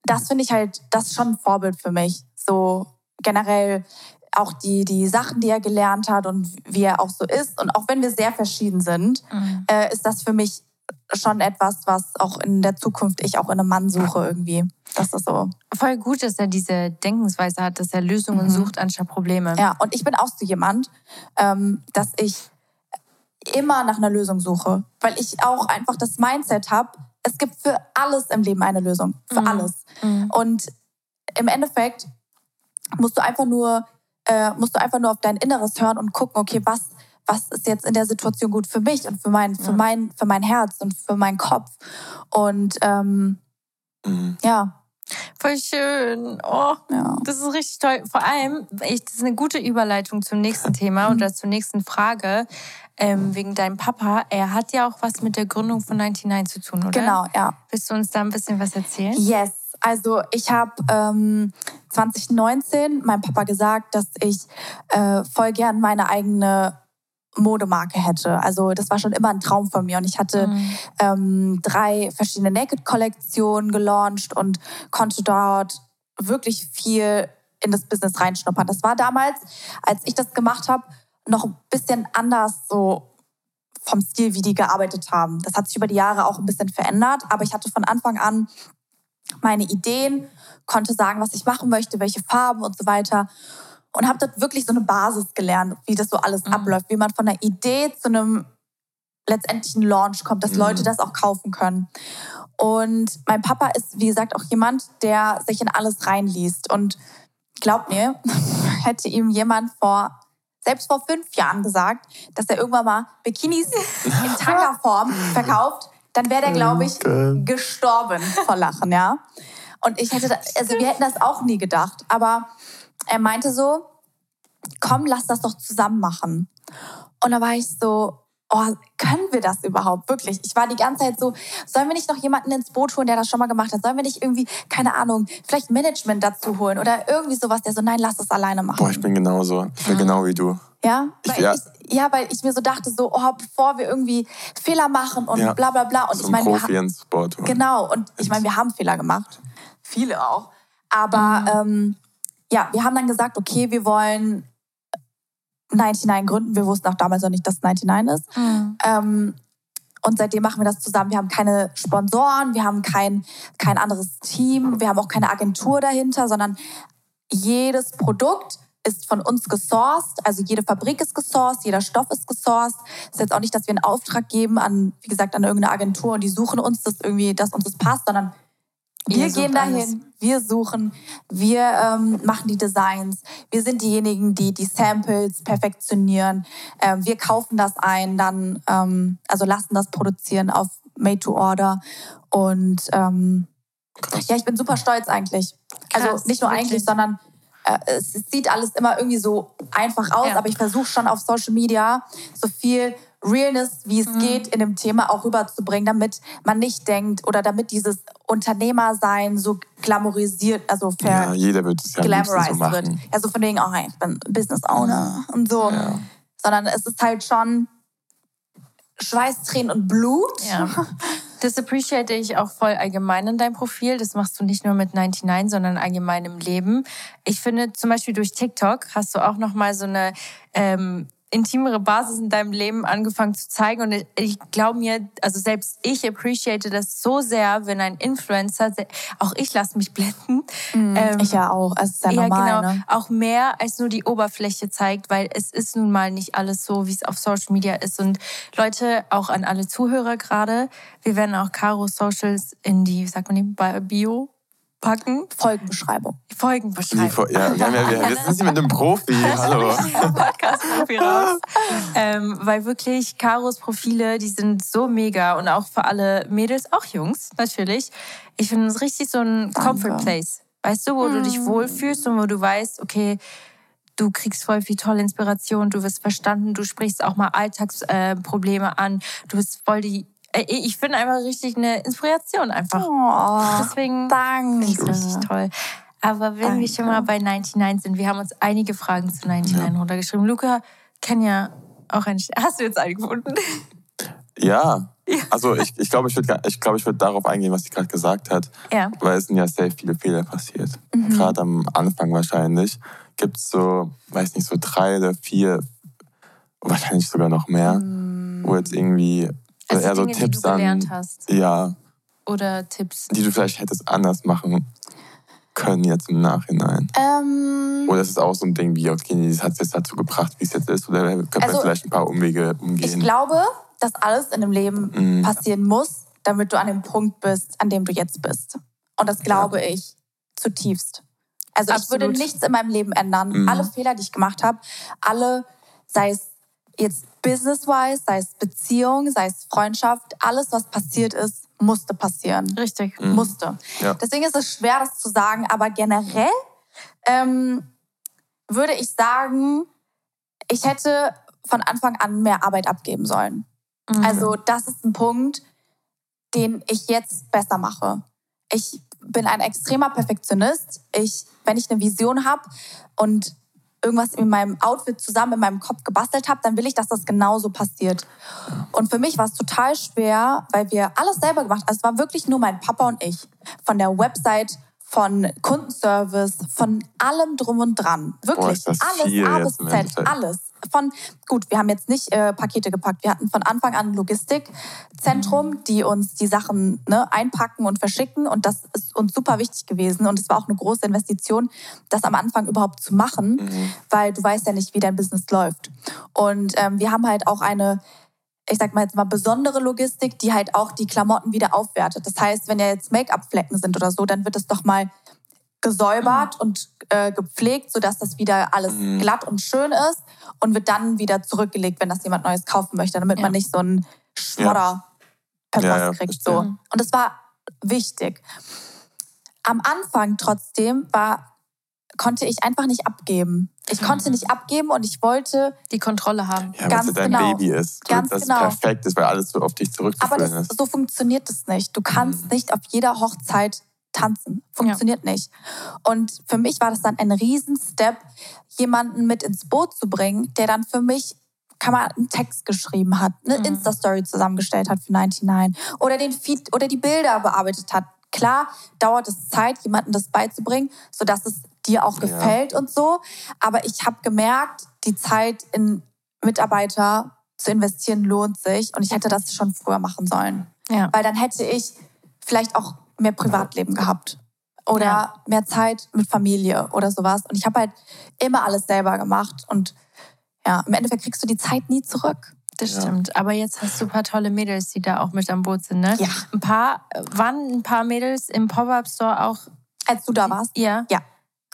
das finde ich halt, das ist schon ein Vorbild für mich. So generell auch die, die Sachen, die er gelernt hat und wie er auch so ist. Und auch wenn wir sehr verschieden sind, mhm. äh, ist das für mich schon etwas, was auch in der Zukunft ich auch in einem Mann suche irgendwie. Das ist so. Voll gut, dass er diese Denkensweise hat, dass er Lösungen mhm. sucht anstatt Probleme. Ja, und ich bin auch so jemand, ähm, dass ich immer nach einer Lösung suche, weil ich auch einfach das Mindset habe, es gibt für alles im Leben eine Lösung, für mhm. alles. Mhm. Und im Endeffekt musst du einfach nur äh, musst du einfach nur auf dein Inneres hören und gucken, okay, was was ist jetzt in der Situation gut für mich und für mein für mein für mein Herz und für meinen Kopf und ähm, mhm. ja Voll schön. Oh, ja. das ist richtig toll. Vor allem, ich, das ist eine gute Überleitung zum nächsten Thema oder zur nächsten Frage ähm, wegen deinem Papa. Er hat ja auch was mit der Gründung von 99 zu tun, oder? Genau, ja. Willst du uns da ein bisschen was erzählen? Yes. Also ich habe ähm, 2019 meinem Papa gesagt, dass ich äh, voll gern meine eigene Modemarke hätte. Also das war schon immer ein Traum von mir und ich hatte mhm. ähm, drei verschiedene Naked-Kollektionen gelauncht und konnte dort wirklich viel in das Business reinschnuppern. Das war damals, als ich das gemacht habe, noch ein bisschen anders so vom Stil, wie die gearbeitet haben. Das hat sich über die Jahre auch ein bisschen verändert, aber ich hatte von Anfang an meine Ideen, konnte sagen, was ich machen möchte, welche Farben und so weiter und habe dort wirklich so eine Basis gelernt, wie das so alles mhm. abläuft, wie man von einer Idee zu einem letztendlichen Launch kommt, dass mhm. Leute das auch kaufen können. Und mein Papa ist, wie gesagt, auch jemand, der sich in alles reinliest. Und glaubt mir, <laughs> hätte ihm jemand vor, selbst vor fünf Jahren gesagt, dass er irgendwann mal Bikinis in Tanga-Form <laughs> verkauft, dann wäre der, glaube ich, gestorben vor Lachen, ja. Und ich hätte, also wir hätten das auch nie gedacht. Aber er meinte so, komm, lass das doch zusammen machen. Und da war ich so, oh, können wir das überhaupt wirklich? Ich war die ganze Zeit so, sollen wir nicht noch jemanden ins Boot holen, der das schon mal gemacht hat? Sollen wir nicht irgendwie, keine Ahnung, vielleicht Management dazu holen oder irgendwie sowas, der so, nein, lass das alleine machen. Boah, ich bin genauso. Ich bin genau wie du. Ja? Ich, weil ja. Ich, ja, weil ich mir so dachte, so, oh, bevor wir irgendwie Fehler machen und ja. bla bla bla. Und so ich meine, Profi ins Sport holen. Genau, und ich meine, wir haben Fehler gemacht. Viele auch. Aber mhm. ähm, ja, wir haben dann gesagt, okay, wir wollen 99 gründen. Wir wussten auch damals noch nicht, dass es 99 ist. Mhm. Ähm, und seitdem machen wir das zusammen. Wir haben keine Sponsoren, wir haben kein, kein anderes Team, wir haben auch keine Agentur dahinter, sondern jedes Produkt ist von uns gesourced. Also jede Fabrik ist gesourced, jeder Stoff ist gesourced. Es ist jetzt auch nicht, dass wir einen Auftrag geben an, wie gesagt, an irgendeine Agentur und die suchen uns das irgendwie, dass uns das passt, sondern wir Ihr gehen dahin, alles. wir suchen, wir ähm, machen die Designs, wir sind diejenigen, die die Samples perfektionieren, ähm, wir kaufen das ein, dann ähm, also lassen das produzieren auf Made to Order und ähm, ja, ich bin super stolz eigentlich. Also Krass, also nicht nur wirklich. eigentlich, sondern äh, es sieht alles immer irgendwie so einfach aus, ja. aber ich versuche schon auf Social Media so viel Realness, wie es mhm. geht, in dem Thema auch rüberzubringen, damit man nicht denkt oder damit dieses Unternehmersein so glamourisiert, also ver ja, jeder wird es ja glamorized so wird. Ja, so von wegen, oh, ich bin Business Owner ja. und so. Ja. Sondern es ist halt schon Schweiß, Tränen und Blut. Ja. Das appreciate ich auch voll allgemein in deinem Profil. Das machst du nicht nur mit 99, sondern allgemein im Leben. Ich finde zum Beispiel durch TikTok hast du auch noch mal so eine ähm, intimere Basis in deinem Leben angefangen zu zeigen. Und ich glaube mir, also selbst ich appreciate das so sehr, wenn ein Influencer, auch ich lasse mich blenden. Mm, ähm, ich ja auch, es ist ja, ja normal. Genau, ne? Auch mehr als nur die Oberfläche zeigt, weil es ist nun mal nicht alles so, wie es auf Social Media ist. Und Leute, auch an alle Zuhörer gerade, wir werden auch Caro Socials in die, wie sagt man, die Bio packen. Folgenbeschreibung. Folgenbeschreibung. ja, ja, ja, wir sind Sie mit einem Profi. <laughs> Hallo. Podcast-Profi <laughs> raus. Ähm, weil wirklich Karos Profile, die sind so mega und auch für alle Mädels, auch Jungs natürlich. Ich finde es richtig so ein Danke. Comfort Place. Weißt du, wo mm. du dich mm. wohlfühlst und wo du weißt, okay, du kriegst voll viel tolle Inspiration, du wirst verstanden, du sprichst auch mal Alltagsprobleme äh, an, du bist voll die ich finde einfach richtig eine Inspiration einfach. Oh, Deswegen danke. finde ich richtig toll. Aber wenn danke. wir schon mal bei 99 sind, wir haben uns einige Fragen zu 99 ja. runtergeschrieben. Luca kennt ja auch ein. Hast du jetzt einen gefunden? Ja. Also ich, ich glaube, ich würde ich glaub, ich würd darauf eingehen, was sie gerade gesagt hat. Ja. Weil es sind ja sehr viele Fehler passiert. Mhm. Gerade am Anfang wahrscheinlich gibt es so, weiß nicht, so drei oder vier, wahrscheinlich sogar noch mehr, mhm. wo jetzt irgendwie also eher Dinge, so Tipps die du gelernt an, hast. Ja. Oder Tipps. Die du vielleicht hättest anders machen können jetzt im Nachhinein. Ähm, Oder ist es auch so ein Ding wie, okay, das hat es jetzt dazu gebracht, wie es jetzt ist? Oder könnte also, man vielleicht ein paar Umwege umgehen? Ich glaube, dass alles in dem Leben mhm. passieren muss, damit du an dem Punkt bist, an dem du jetzt bist. Und das glaube ja. ich zutiefst. Also Absolut. ich würde nichts in meinem Leben ändern. Mhm. Alle Fehler, die ich gemacht habe, alle, sei es jetzt business-wise, sei es Beziehung, sei es Freundschaft, alles, was passiert ist, musste passieren. Richtig. Mhm. Musste. Ja. Deswegen ist es schwer, das zu sagen, aber generell ähm, würde ich sagen, ich hätte von Anfang an mehr Arbeit abgeben sollen. Mhm. Also das ist ein Punkt, den ich jetzt besser mache. Ich bin ein extremer Perfektionist. Ich, wenn ich eine Vision habe und irgendwas in meinem Outfit zusammen in meinem Kopf gebastelt habe, dann will ich, dass das genauso passiert. Und für mich war es total schwer, weil wir alles selber gemacht haben. Also es war wirklich nur mein Papa und ich. Von der Website von Kundenservice, von allem drum und dran. Wirklich Boah, alles, A bis Z, alles. Von, gut, wir haben jetzt nicht äh, Pakete gepackt. Wir hatten von Anfang an ein Logistikzentrum, mhm. die uns die Sachen ne, einpacken und verschicken. Und das ist uns super wichtig gewesen. Und es war auch eine große Investition, das am Anfang überhaupt zu machen, mhm. weil du weißt ja nicht, wie dein Business läuft. Und ähm, wir haben halt auch eine ich sag mal jetzt mal besondere Logistik, die halt auch die Klamotten wieder aufwertet. Das heißt, wenn ja jetzt Make-up-Flecken sind oder so, dann wird es doch mal gesäubert mhm. und äh, gepflegt, sodass das wieder alles mhm. glatt und schön ist und wird dann wieder zurückgelegt, wenn das jemand Neues kaufen möchte, damit ja. man nicht so einen Schmodder per Post ja, kriegt. So. Und das war wichtig. Am Anfang trotzdem war konnte ich einfach nicht abgeben. Ich konnte mhm. nicht abgeben und ich wollte die Kontrolle haben. Ja, weil es dein genau. Baby ist. Ganz das genau. perfekt ist, weil alles so auf dich zurückzuführen Aber das, ist. so funktioniert es nicht. Du kannst mhm. nicht auf jeder Hochzeit tanzen. Funktioniert ja. nicht. Und für mich war das dann ein Riesenstep, jemanden mit ins Boot zu bringen, der dann für mich kann man einen Text geschrieben hat, eine mhm. Insta-Story zusammengestellt hat für 99 oder den Feed oder die Bilder bearbeitet hat. Klar dauert es Zeit, jemandem das beizubringen, sodass es dir auch gefällt ja. und so. Aber ich habe gemerkt, die Zeit in Mitarbeiter zu investieren lohnt sich und ich hätte das schon früher machen sollen. Ja. Weil dann hätte ich vielleicht auch mehr Privatleben gehabt oder ja. mehr Zeit mit Familie oder sowas. Und ich habe halt immer alles selber gemacht und ja, im Endeffekt kriegst du die Zeit nie zurück. Das ja. stimmt. Aber jetzt hast du ein paar tolle Mädels, die da auch mit an Boot sind, ne? Ja. Ein paar, waren ein paar Mädels im Pop-Up-Store auch. Als du da warst? Ja. Ja.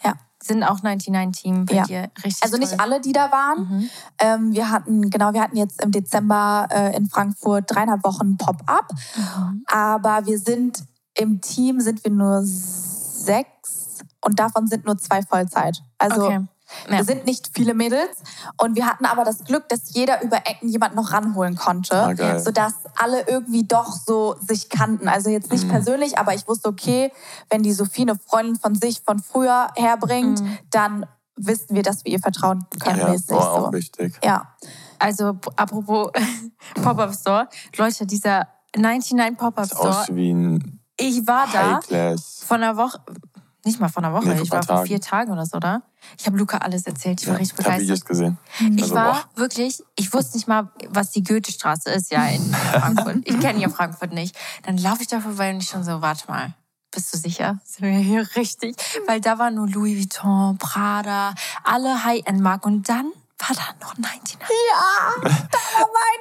Ja. Sind auch 99-Team bei ja. dir richtig. Also nicht toll. alle, die da waren. Mhm. Ähm, wir hatten, genau, wir hatten jetzt im Dezember äh, in Frankfurt dreieinhalb Wochen Pop-Up. Mhm. Aber wir sind im Team sind wir nur sechs und davon sind nur zwei Vollzeit. Also okay. Ja. Wir sind nicht viele Mädels und wir hatten aber das Glück, dass jeder über Ecken jemanden noch ranholen konnte, ah, sodass alle irgendwie doch so sich kannten. Also jetzt nicht mhm. persönlich, aber ich wusste, okay, wenn die Sophie eine Freundin von sich von früher herbringt, mhm. dann wissen wir, dass wir ihr vertrauen können. Ja, mäßig, war auch so. wichtig. Ja. Also apropos <laughs> Pop-Up Store, Leute, dieser 99 Pop-Up Store. Ich war da von einer Woche, nicht mal von einer Woche, nee, ich war vor vier Tagen oder so da. Ich habe Luca alles erzählt, ich war ja, richtig begeistert. Ich habe gesehen. Ich also, war boah. wirklich, ich wusste nicht mal, was die Goethestraße ist, ja, in Frankfurt. ich kenne ja Frankfurt nicht. Dann laufe ich da vorbei und ich schon so, warte mal, bist du sicher? Sind wir hier richtig? Weil da war nur Louis Vuitton, Prada, alle High-End-Marken. Und dann war da noch 99. Ja, da war mein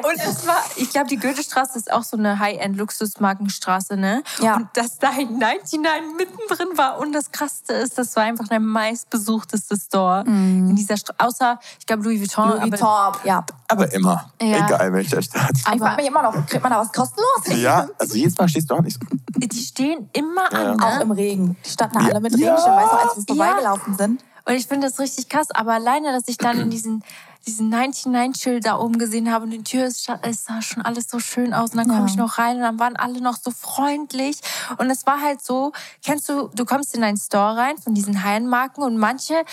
99. Und es war, ich glaube, die Goethestraße ist auch so eine High-End-Luxusmarkenstraße, ne? Ja. Und dass da ein 99 mittendrin war und das Krasseste ist, das war einfach der meistbesuchteste Store mm. in dieser Straße. Außer, ich glaube, Louis Vuitton. Louis Vuitton, aber, ja. Aber immer. Ja. Egal welcher Stadt. Aber ich frage mich immer noch, kriegt man da was kostenlos? Ja, also jedes Mal stehst du auch nicht so. Die stehen immer ja. an. Ne? Auch im Regen. Die standen alle mit Regenschirm, weißt du, als wir vorbeigelaufen sind. Und ich finde das richtig krass. Aber alleine, dass ich dann in diesen, diesen 99-Schild da oben gesehen habe und die Tür, es sah schon alles so schön aus. Und dann komme ich noch rein und dann waren alle noch so freundlich. Und es war halt so, kennst du, du kommst in einen Store rein von diesen Heilenmarken und manche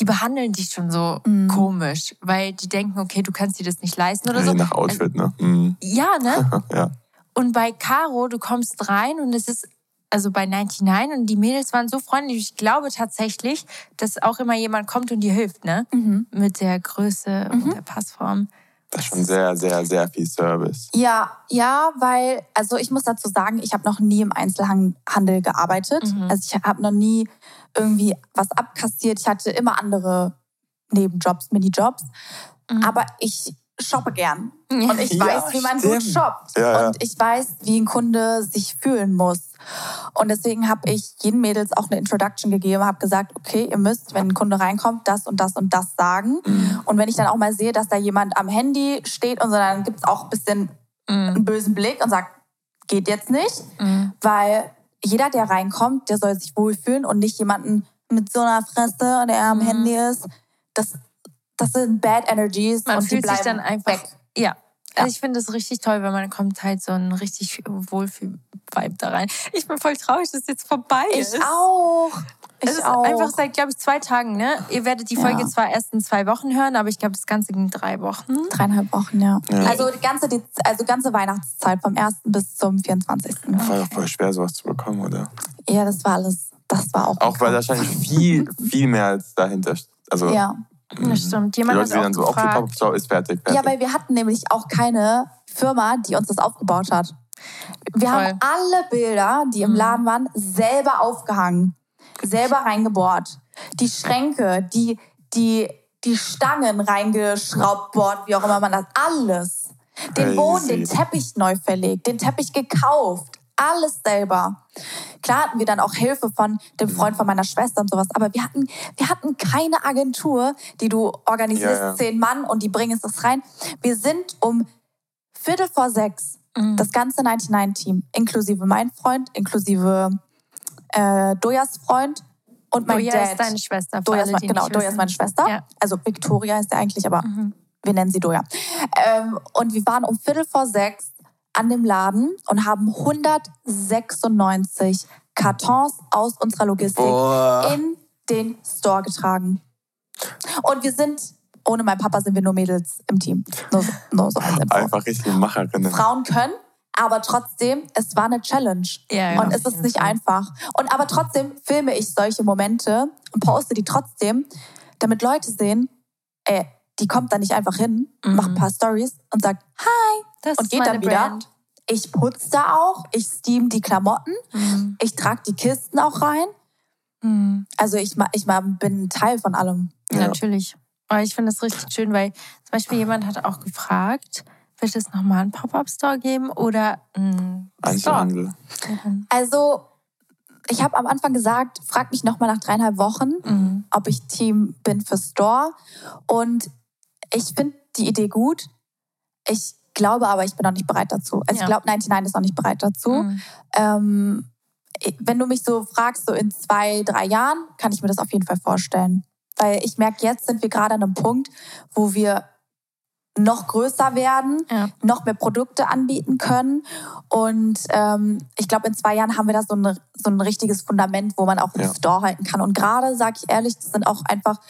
die behandeln dich schon so mm. komisch, weil die denken, okay, du kannst dir das nicht leisten oder ja, so. Nach Outfit, ne? Mm. Ja, ne? <laughs> ja. Und bei Caro, du kommst rein und es ist also bei 99 und die Mädels waren so freundlich. Ich glaube tatsächlich, dass auch immer jemand kommt und dir hilft, ne? Mhm. Mit der Größe mhm. und der Passform. Das ist schon sehr, sehr, sehr viel Service. Ja, ja, weil, also ich muss dazu sagen, ich habe noch nie im Einzelhandel gearbeitet. Mhm. Also ich habe noch nie irgendwie was abkassiert. Ich hatte immer andere Nebenjobs, Minijobs. Mhm. Aber ich shoppe gern. Und ich weiß, wie man stimmt. gut shoppt. Ja, ja. Und ich weiß, wie ein Kunde sich fühlen muss. Und deswegen habe ich jeden Mädels auch eine Introduction gegeben, habe gesagt, okay, ihr müsst, wenn ein Kunde reinkommt, das und das und das sagen. Mhm. Und wenn ich dann auch mal sehe, dass da jemand am Handy steht und so, dann gibt es auch ein bisschen mhm. einen bösen Blick und sagt, geht jetzt nicht. Mhm. Weil jeder, der reinkommt, der soll sich wohlfühlen und nicht jemanden mit so einer Fresse, der am mhm. Handy ist. Das das sind Bad Energies man und fühlt die bleiben sich dann einfach weg. Ja. Also ich finde es richtig toll, wenn man kommt halt so ein richtig Wohlfühl-Vibe da rein. Ich bin voll traurig, dass es jetzt vorbei ist. Ich auch. Ich es ist auch. einfach seit, glaube ich, zwei Tagen, ne? Ihr werdet die Folge ja. zwar erst in zwei Wochen hören, aber ich glaube, das Ganze ging drei Wochen. Dreieinhalb Wochen, ja. ja. Also die ganze, die, also ganze Weihnachtszeit vom 1. bis zum 24. Das war doch voll schwer, sowas zu bekommen, oder? Ja, das war alles. Das war auch. Auch weil wahrscheinlich viel, viel mehr als dahinter. Also ja. Das stimmt. Jemand die Leute, die dann so, okay, Pop-Up ist fertig, fertig. Ja, weil wir hatten nämlich auch keine Firma, die uns das aufgebaut hat. Wir Voll. haben alle Bilder, die im mhm. Laden waren, selber aufgehangen, selber reingebohrt. Die Schränke, die, die, die Stangen reingeschraubt worden, wie auch immer man das, alles. Den Boden, den Teppich neu verlegt, den Teppich gekauft alles selber. Klar hatten wir dann auch Hilfe von dem Freund von meiner Schwester und sowas, aber wir hatten, wir hatten keine Agentur, die du organisierst, ja, ja. zehn Mann und die bringen es rein. Wir sind um Viertel vor sechs, mhm. das ganze 99-Team, inklusive mein Freund, inklusive äh, Dojas Freund und mein Doja Dad. ist deine Schwester. Doja ist, genau, Doja ist meine Schwester. Ja. Also Victoria ist er eigentlich, aber mhm. wir nennen sie Doja. Ähm, und wir waren um Viertel vor sechs an dem Laden und haben 196 Kartons aus unserer Logistik Boah. in den Store getragen. Und wir sind, ohne meinen Papa sind wir nur Mädels im Team. Nur, nur so als Einfach richtig Macherinnen. Frauen können, aber trotzdem, es war eine Challenge. Ja, ja, und es ist nicht einfach. Und aber trotzdem filme ich solche Momente und poste die trotzdem, damit Leute sehen, ey, die kommt da nicht einfach hin, mhm. macht ein paar Stories und sagt Hi das und geht dann wieder. Brand. Ich putze da auch, ich steam die Klamotten, mhm. ich trage die Kisten auch rein. Mhm. Also ich, ich bin Teil von allem. Ja. Natürlich. Aber ich finde das richtig schön, weil zum Beispiel jemand hat auch gefragt, wird es nochmal einen Pop-Up-Store geben oder einen Einzelhandel? Mhm. Also ich habe am Anfang gesagt, frag mich nochmal nach dreieinhalb Wochen, mhm. ob ich Team bin für Store. Und ich finde die Idee gut. Ich glaube aber, ich bin noch nicht bereit dazu. Also ja. ich glaube, 99 ist noch nicht bereit dazu. Mhm. Ähm, wenn du mich so fragst, so in zwei, drei Jahren, kann ich mir das auf jeden Fall vorstellen. Weil ich merke, jetzt sind wir gerade an einem Punkt, wo wir noch größer werden, ja. noch mehr Produkte anbieten können. Und ähm, ich glaube, in zwei Jahren haben wir da so, eine, so ein richtiges Fundament, wo man auch einen ja. Store halten kann. Und gerade, sage ich ehrlich, das sind auch einfach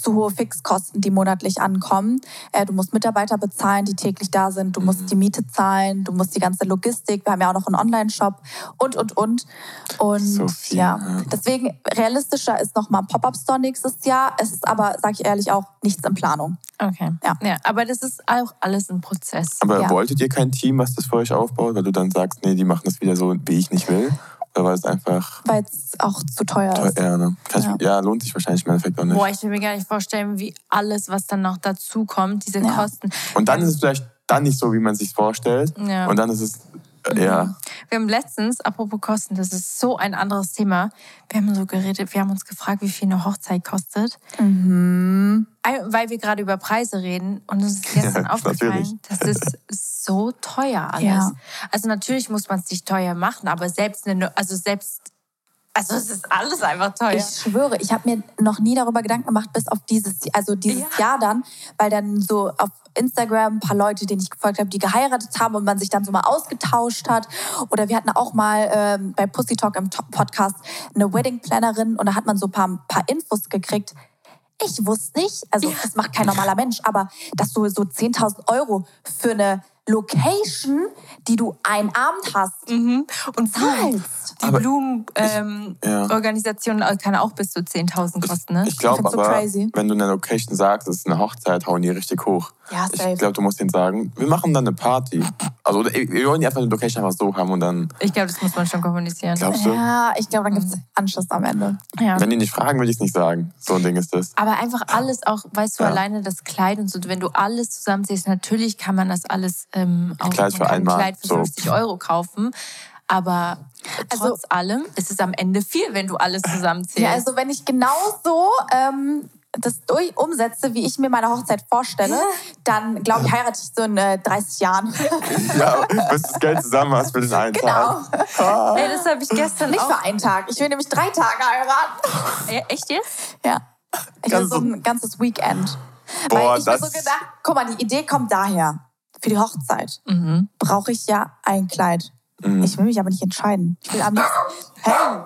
zu hohe Fixkosten, die monatlich ankommen. Äh, du musst Mitarbeiter bezahlen, die täglich da sind. Du musst mhm. die Miete zahlen. Du musst die ganze Logistik. Wir haben ja auch noch einen Online-Shop und, und, und. Und so viel, ja, ja, deswegen realistischer ist noch mal ein Pop-Up-Store nächstes Jahr. Es ist aber, sage ich ehrlich, auch nichts in Planung. Okay. Ja. ja. Aber das ist auch alles ein Prozess. Aber ja. wolltet ihr kein Team, was das für euch aufbaut, weil du dann sagst, nee, die machen das wieder so, wie ich nicht will? weil es einfach. Weil es auch zu teuer, teuer ist. Ja, ne? ja. Ja. lohnt sich wahrscheinlich im Endeffekt auch nicht. Boah, ich will mir gar nicht vorstellen, wie alles, was dann noch dazu kommt, diese. Kosten. Und dann ist es vielleicht dann nicht so, wie man sich vorstellt. Ja. Und dann ist es ja. Mhm. Wir haben letztens, apropos Kosten, das ist so ein anderes Thema. Wir haben so geredet, wir haben uns gefragt, wie viel eine Hochzeit kostet. Mhm. Weil wir gerade über Preise reden und uns ist gestern <laughs> ja, aufgefallen, das ist so teuer alles. Ja. Also natürlich muss man es nicht teuer machen, aber selbst eine, also selbst also es ist alles einfach teuer. Ich schwöre, ich habe mir noch nie darüber Gedanken gemacht, bis auf dieses, also dieses ja. Jahr dann, weil dann so auf Instagram ein paar Leute, denen ich gefolgt habe, die geheiratet haben und man sich dann so mal ausgetauscht hat. Oder wir hatten auch mal ähm, bei Pussy Talk im Podcast eine Wedding Plannerin und da hat man so ein paar, paar Infos gekriegt. Ich wusste nicht, also ja. das macht kein normaler Mensch, aber dass du so 10.000 Euro für eine Location, die du einen Abend hast mhm. und zahlst. Die Blumenorganisation ähm, ja. kann auch bis zu 10.000 kosten. Ne? Ich, ich glaube aber, so wenn du eine Location sagst, es ist eine Hochzeit, hauen die richtig hoch. Ja, safe. Ich glaube, du musst ihnen sagen, wir machen dann eine Party. Also wir wollen die einfach eine Location einfach so haben und dann... Ich glaube, das muss man schon kommunizieren. Glaubst du? Ja, ich glaube, dann gibt es Anschluss am Ende. Ja. Wenn die nicht fragen, würde ich es nicht sagen. So ein Ding ist das. Aber einfach alles auch, weißt du, ja. alleine das Kleid und so, wenn du alles zusammenziehst, natürlich kann man das alles ähm, auch Kleid für einmal. Kleid für 50 so. Euro kaufen. Aber also, trotz allem ist es am Ende viel, wenn du alles zusammenzählst. Ja, also wenn ich genau so ähm, das durch umsetze, wie ich mir meine Hochzeit vorstelle, dann glaube ich, heirate ich so in äh, 30 Jahren. <laughs> ja, bis du das Geld zusammen hast für den einen genau. Tag. Genau. Ey, das habe ich gestern Nicht auch. für einen Tag. Ich will nämlich drei Tage heiraten. Ja, echt jetzt? Ja. Ich will so ein ganzes Weekend. Boah, Weil ich mir so gedacht, guck mal, die Idee kommt daher für die Hochzeit mhm. brauche ich ja ein Kleid. Mhm. Ich will mich aber nicht entscheiden. Ich will am Hey!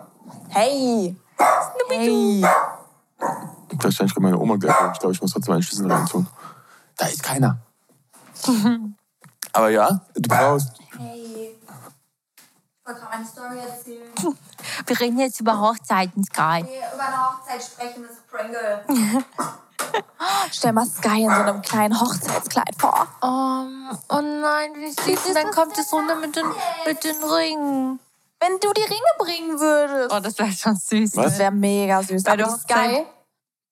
Hey! Hey! Wahrscheinlich kommt meine Oma gleich. Ich glaube, ich muss trotzdem einen Schlüssel reintun. Da ist keiner. aber ja, du brauchst. Hey. Ich wollte gerade eine Story erzählen. Wir reden jetzt über Hochzeiten, Sky. Nee, über eine Hochzeit sprechen, das ist Pringle. <laughs> <laughs> Stell mal Sky in so einem kleinen Hochzeitskleid vor. Oh, oh nein, wie süß. Und dann kommt es runter mit den, mit den Ringen. Wenn du die Ringe bringen würdest. Oh, das wäre schon süß. Was? Das wäre mega süß. Bei Aber Sky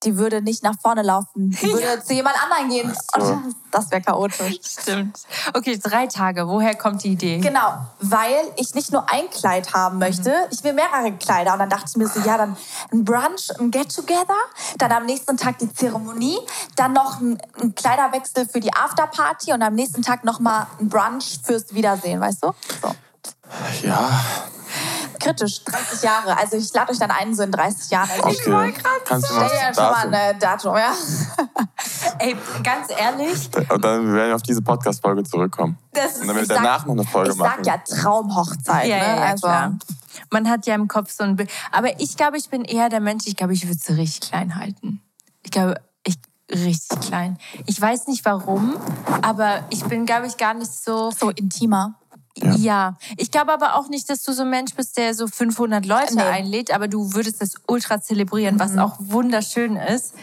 die würde nicht nach vorne laufen. Die <laughs> würde ja. zu jemand anderem gehen. So. Das wäre chaotisch. Stimmt. Okay, drei Tage. Woher kommt die Idee? Genau, weil ich nicht nur ein Kleid haben möchte, mhm. ich will mehrere Kleider. Und dann dachte ich mir so, ja, dann ein Brunch, ein Get-Together, dann am nächsten Tag die Zeremonie, dann noch ein, ein Kleiderwechsel für die Afterparty und am nächsten Tag nochmal ein Brunch fürs Wiedersehen, weißt du? So. Ja, kritisch, 30 Jahre. Also ich lade euch dann ein, so in 30 Jahren. Also okay. Ich wollte gerade sagen. ja schon mal ein Datum, ja. <laughs> Ey, ganz ehrlich. Und dann werden wir auf diese Podcast-Folge zurückkommen. Das und dann werden wir danach sag, noch eine Folge ich machen. Ich sag ja Traumhochzeit. Ja, ne? ja, also. klar. Man hat ja im Kopf so ein Bild. Aber ich glaube, ich bin eher der Mensch, ich glaube, ich würde es richtig klein halten. Ich glaube, ich richtig klein. Ich weiß nicht warum, aber ich bin, glaube ich, gar nicht so... So intimer. Ja. ja. ich glaube aber auch nicht, dass du so ein Mensch bist, der so 500 Leute nee. einlädt, aber du würdest das ultra zelebrieren, mhm. was auch wunderschön ist.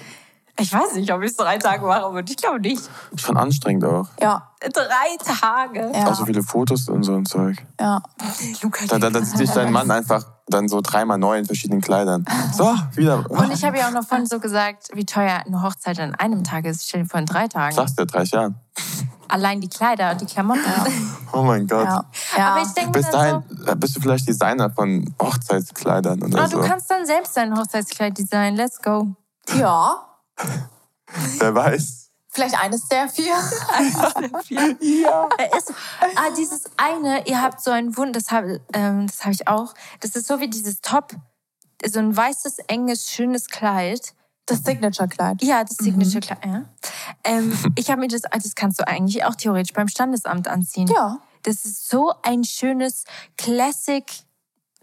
Ich weiß nicht, ob ich es drei Tage mache, würde. Ich glaube nicht. Schon anstrengend auch. Ja. Drei Tage. Ja. Auch so viele Fotos und so ein Zeug. Ja. Luca, dann, dann, dann sieht sich dein Mann einfach dann so dreimal neu in verschiedenen Kleidern. <laughs> So, wieder. Und ich habe ja auch noch vorhin so gesagt, wie teuer eine Hochzeit an einem Tag ist. Ich stelle dir vor, in drei Tagen. Sagst du, 30 Jahren. Allein die Kleider und die Klamotten. Ja. Oh mein Gott. Ja. Ja. Aber ich denke bis dahin so, bist du vielleicht Designer von Hochzeitskleidern oder oh, so. Du kannst dann selbst dein Hochzeitskleid designen. Let's go. Ja. <laughs> Wer weiß. Vielleicht eines der vier. <laughs> eines der vier. ja. Ist, ah, dieses eine, ihr habt so einen Wund, das habe ähm, hab ich auch. Das ist so wie dieses Top, so ein weißes, enges, schönes Kleid. Das Signature-Kleid. Ja, das Signature-Kleid, mhm. ja. Ähm, ich habe mir das, das kannst du eigentlich auch theoretisch beim Standesamt anziehen. Ja. Das ist so ein schönes Classic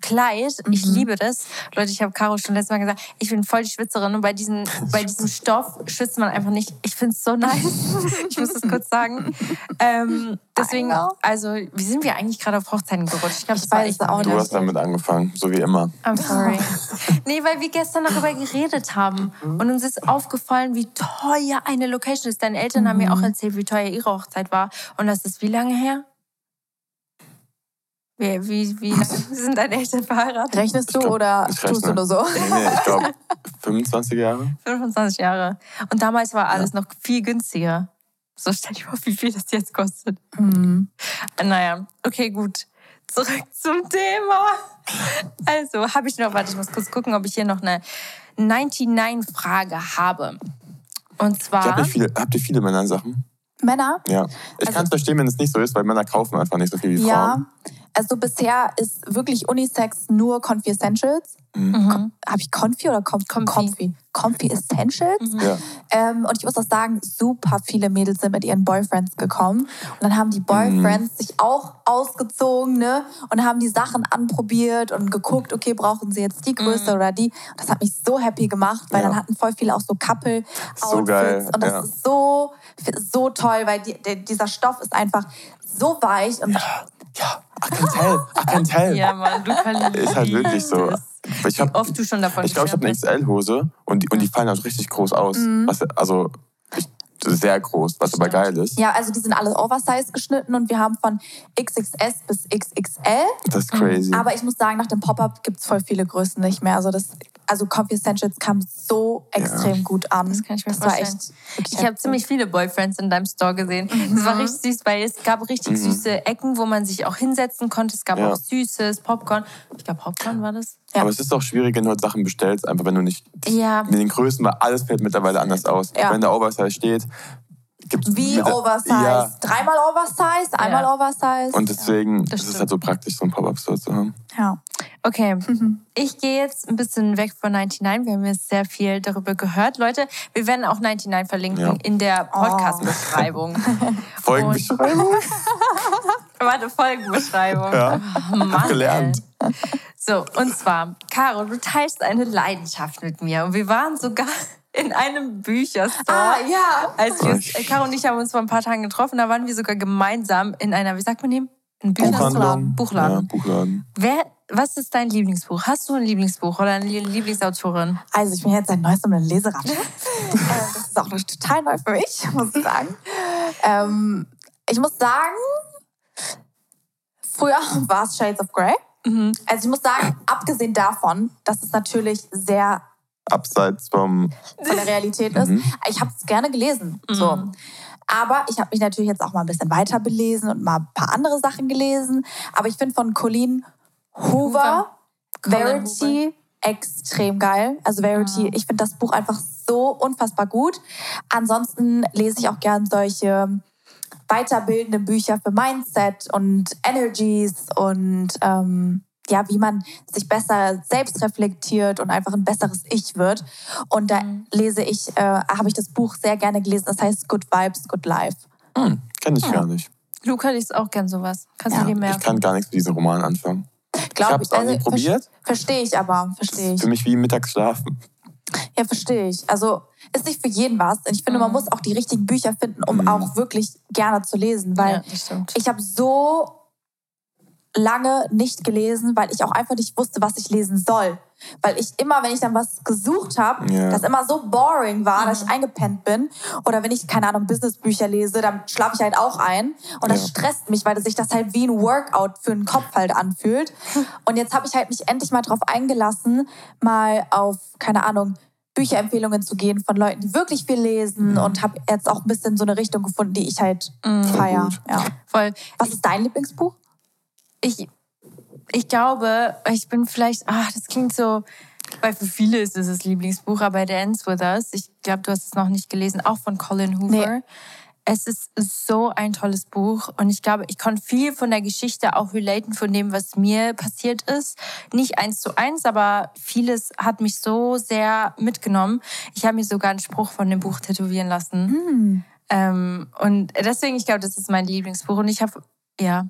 Kleid. Mhm. Ich liebe das. Leute, ich habe Caro schon letztes Mal gesagt, ich bin voll die Schwitzerin und bei, diesen, <laughs> bei diesem Stoff schwitzt man einfach nicht. Ich finde es so nice. <laughs> ich muss das kurz sagen. Ähm, deswegen, also, wie sind wir eigentlich gerade auf Hochzeiten gerutscht? Ich glaube, das war echt auch Du hast damit angefangen, so wie immer. I'm sorry. <laughs> nee, weil wir gestern darüber geredet haben und uns ist aufgefallen, wie teuer eine Location ist. Deine Eltern mhm. haben mir auch erzählt, wie teuer ihre Hochzeit war. Und das ist wie lange her? Wie, wie, wie <laughs> sind deine Eltern verheiratet? Rechnest du glaub, oder tust du nur so? Nee, nee, ich glaube 25 <laughs> Jahre. 25 Jahre. Und damals war alles ja. noch viel günstiger. So stell dir vor, wie viel das jetzt kostet. Mhm. Naja, okay, gut. Zurück zum Thema. Also, habe ich noch, warte, ich muss kurz gucken, ob ich hier noch eine 99-Frage habe. Und zwar. Ich hab viele, habt ihr viele Männersachen? Männer? Ja. Ich also, kann es verstehen, wenn es nicht so ist, weil Männer kaufen einfach nicht so viel wie Frauen. Ja. Also bisher ist wirklich Unisex nur Confi Essentials. Mhm. Habe ich Confi oder Confi? Confi. Comfy Essentials. Mhm. Ja. Ähm, und ich muss auch sagen, super viele Mädels sind mit ihren Boyfriends gekommen. Und dann haben die Boyfriends mhm. sich auch ausgezogen ne? und haben die Sachen anprobiert und geguckt, okay, brauchen sie jetzt die Größe mhm. oder die. Und das hat mich so happy gemacht, weil ja. dann hatten voll viele auch so Couple-Outfits. So geil. Und das ja. ist so, so toll, weil die, der, dieser Stoff ist einfach so weich und ja. Ja, I can tell, I can tell. Ja, Mann, du kannst Ist halt wirklich so. Ich hab, Wie oft du schon davon Ich glaube, ich habe eine XL-Hose und die, und die fallen halt richtig groß aus. Mhm. Was, also, sehr groß, was aber geil ist. Ja, also die sind alle oversized geschnitten und wir haben von XXS bis XXL. Das ist crazy. Aber ich muss sagen, nach dem Pop-Up gibt es voll viele Größen nicht mehr. Also das also Coffee Essentials kam so extrem ja. gut an. Das kann ich mir das vorstellen. ich habe ziemlich viele Boyfriends in deinem Store gesehen. Mhm. Das war richtig süß, weil es gab richtig mhm. süße Ecken, wo man sich auch hinsetzen konnte. Es gab ja. auch süßes Popcorn. Ich glaube, Popcorn war das. Ja. Aber es ist auch schwierig, wenn du halt Sachen bestellst, einfach wenn du nicht ja. mit den Größen, weil alles fällt mittlerweile anders aus. Wenn der Oversize steht, Gibt's Wie Oversize? Ja. Dreimal Oversize, einmal ja. Oversize. Und deswegen ja, ist es halt so praktisch, so einen Pop-Up-Store zu haben. Ja. Okay, mhm. ich gehe jetzt ein bisschen weg von 99. Wir haben jetzt sehr viel darüber gehört. Leute, wir werden auch 99 verlinken ja. in der Podcast-Beschreibung. Oh. <laughs> Folgenbeschreibung? <laughs> Warte, Folgenbeschreibung. Ja, Mann, gelernt. So, und zwar, Caro, du teilst eine Leidenschaft mit mir. Und wir waren sogar <laughs> in einem Bücherstore. Ah, ja. Als wir, Caro und ich haben uns vor ein paar Tagen getroffen, da waren wir sogar gemeinsam in einer, wie sagt man dem? Ein Buchladen. Buchladen. Ja, Buchladen. Wer, was ist dein Lieblingsbuch? Hast du ein Lieblingsbuch oder eine Lieblingsautorin? Also ich bin jetzt seit neuestem eine Leserat. <laughs> Äh, das ist auch noch total neu für mich, muss ich sagen. Ähm, ich muss sagen, früher <laughs> war es Shades of Grey. Mhm. Also ich muss sagen, abgesehen davon, dass es natürlich sehr abseits vom von der Realität ist. Mhm. Ich habe es gerne gelesen. Mhm. So. Aber ich habe mich natürlich jetzt auch mal ein bisschen weiter belesen und mal ein paar andere Sachen gelesen. Aber ich finde von Colleen Hoover, Verity extrem geil. Also Verity, ja. ich finde das Buch einfach so unfassbar gut. Ansonsten lese ich auch gern solche weiterbildenden Bücher für Mindset und Energies und ähm, ja, wie man sich besser selbst reflektiert und einfach ein besseres Ich wird. Und da mhm. lese ich, äh, habe ich das Buch sehr gerne gelesen. Das heißt Good Vibes, Good Life. Hm, Kenne ich ja. gar nicht. Luca liest auch gern sowas. Kannst ja. du dir merken? Ich kann gar nichts mit diesem Roman anfangen. Glaub ich habe es auch also, nie probiert. Verstehe ich aber, verstehe ich. Für mich wie mittags schlafen. Ja, verstehe ich. Also ist nicht für jeden was. Ich finde, mhm. man muss auch die richtigen Bücher finden, um mhm. auch wirklich gerne zu lesen. Weil ja, ich habe so lange nicht gelesen, weil ich auch einfach nicht wusste, was ich lesen soll. Weil ich immer, wenn ich dann was gesucht habe, yeah. das immer so boring war, mhm. dass ich mhm. eingepennt bin. Oder wenn ich, keine Ahnung, Businessbücher lese, dann schlafe ich halt auch ein. Und das ja. stresst mich, weil sich das halt wie ein Workout für den Kopf halt anfühlt. <laughs> Und jetzt habe ich halt mich endlich mal drauf eingelassen, mal auf, keine Ahnung, Bücherempfehlungen zu gehen von Leuten, die wirklich viel lesen mhm. und habe jetzt auch ein bisschen so eine Richtung gefunden, die ich halt mhm. feiere. Ja. Voll. Was ist dein Lieblingsbuch? ich, ich glaube, ich bin vielleicht, ach, das klingt so, weil für viele ist es das Lieblingsbuch, aber The Ends With Us, ich glaube, du hast es noch nicht gelesen, auch von Colin Hoover. Nee. Es ist so ein tolles Buch und ich glaube, ich konnte viel von der Geschichte auch relaten von dem, was mir passiert ist. Nicht eins zu eins, aber vieles hat mich so sehr mitgenommen. Ich habe mir sogar einen Spruch von dem Buch tätowieren lassen. Mm. Ähm, und deswegen, ich glaube, das ist mein Lieblingsbuch und ich habe, ja,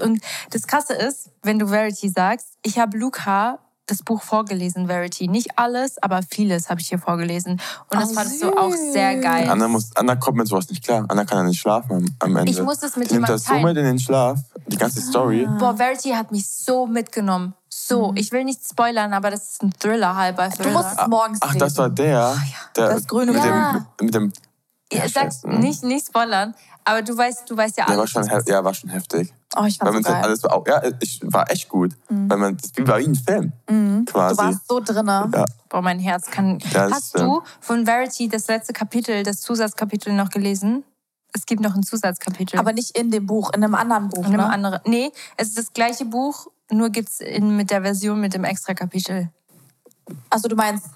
und das Krasse ist, wenn du Verity sagst, ich habe Luca das Buch vorgelesen, Verity. Nicht alles, aber vieles habe ich hier vorgelesen. Und das oh, fandest du auch sehr geil. Anna, muss, Anna kommt mit sowas nicht klar. Anna kann ja nicht schlafen am, am Ende. Ich muss das mit die nimmt das so mit in den Schlaf, die ganze Story. Ah. Boah, Verity hat mich so mitgenommen. So, mhm. ich will nicht spoilern, aber das ist ein Thriller, halber Thriller. Du musst es morgens Ach, das war der, ja. der das grüne mit, ja. dem, mit dem ja, sag's nicht, nicht spoilern, aber du weißt, du weißt ja alles. Der war schon, ja, war schon heftig. Oh, ich fand weil so geil. Alles auch, ja, ich war echt gut. Mhm. Weil man, das war wie ein Film. Mhm. Quasi. Du warst so drin. Ja. Boah, mein Herz kann. Das Hast du von Verity das letzte Kapitel, das Zusatzkapitel noch gelesen? Es gibt noch ein Zusatzkapitel. Aber nicht in dem Buch, in einem anderen Buch. In einem ne? anderen. Nee, es ist das gleiche Buch, nur gibt es mit der Version mit dem Extra-Kapitel. Also du meinst.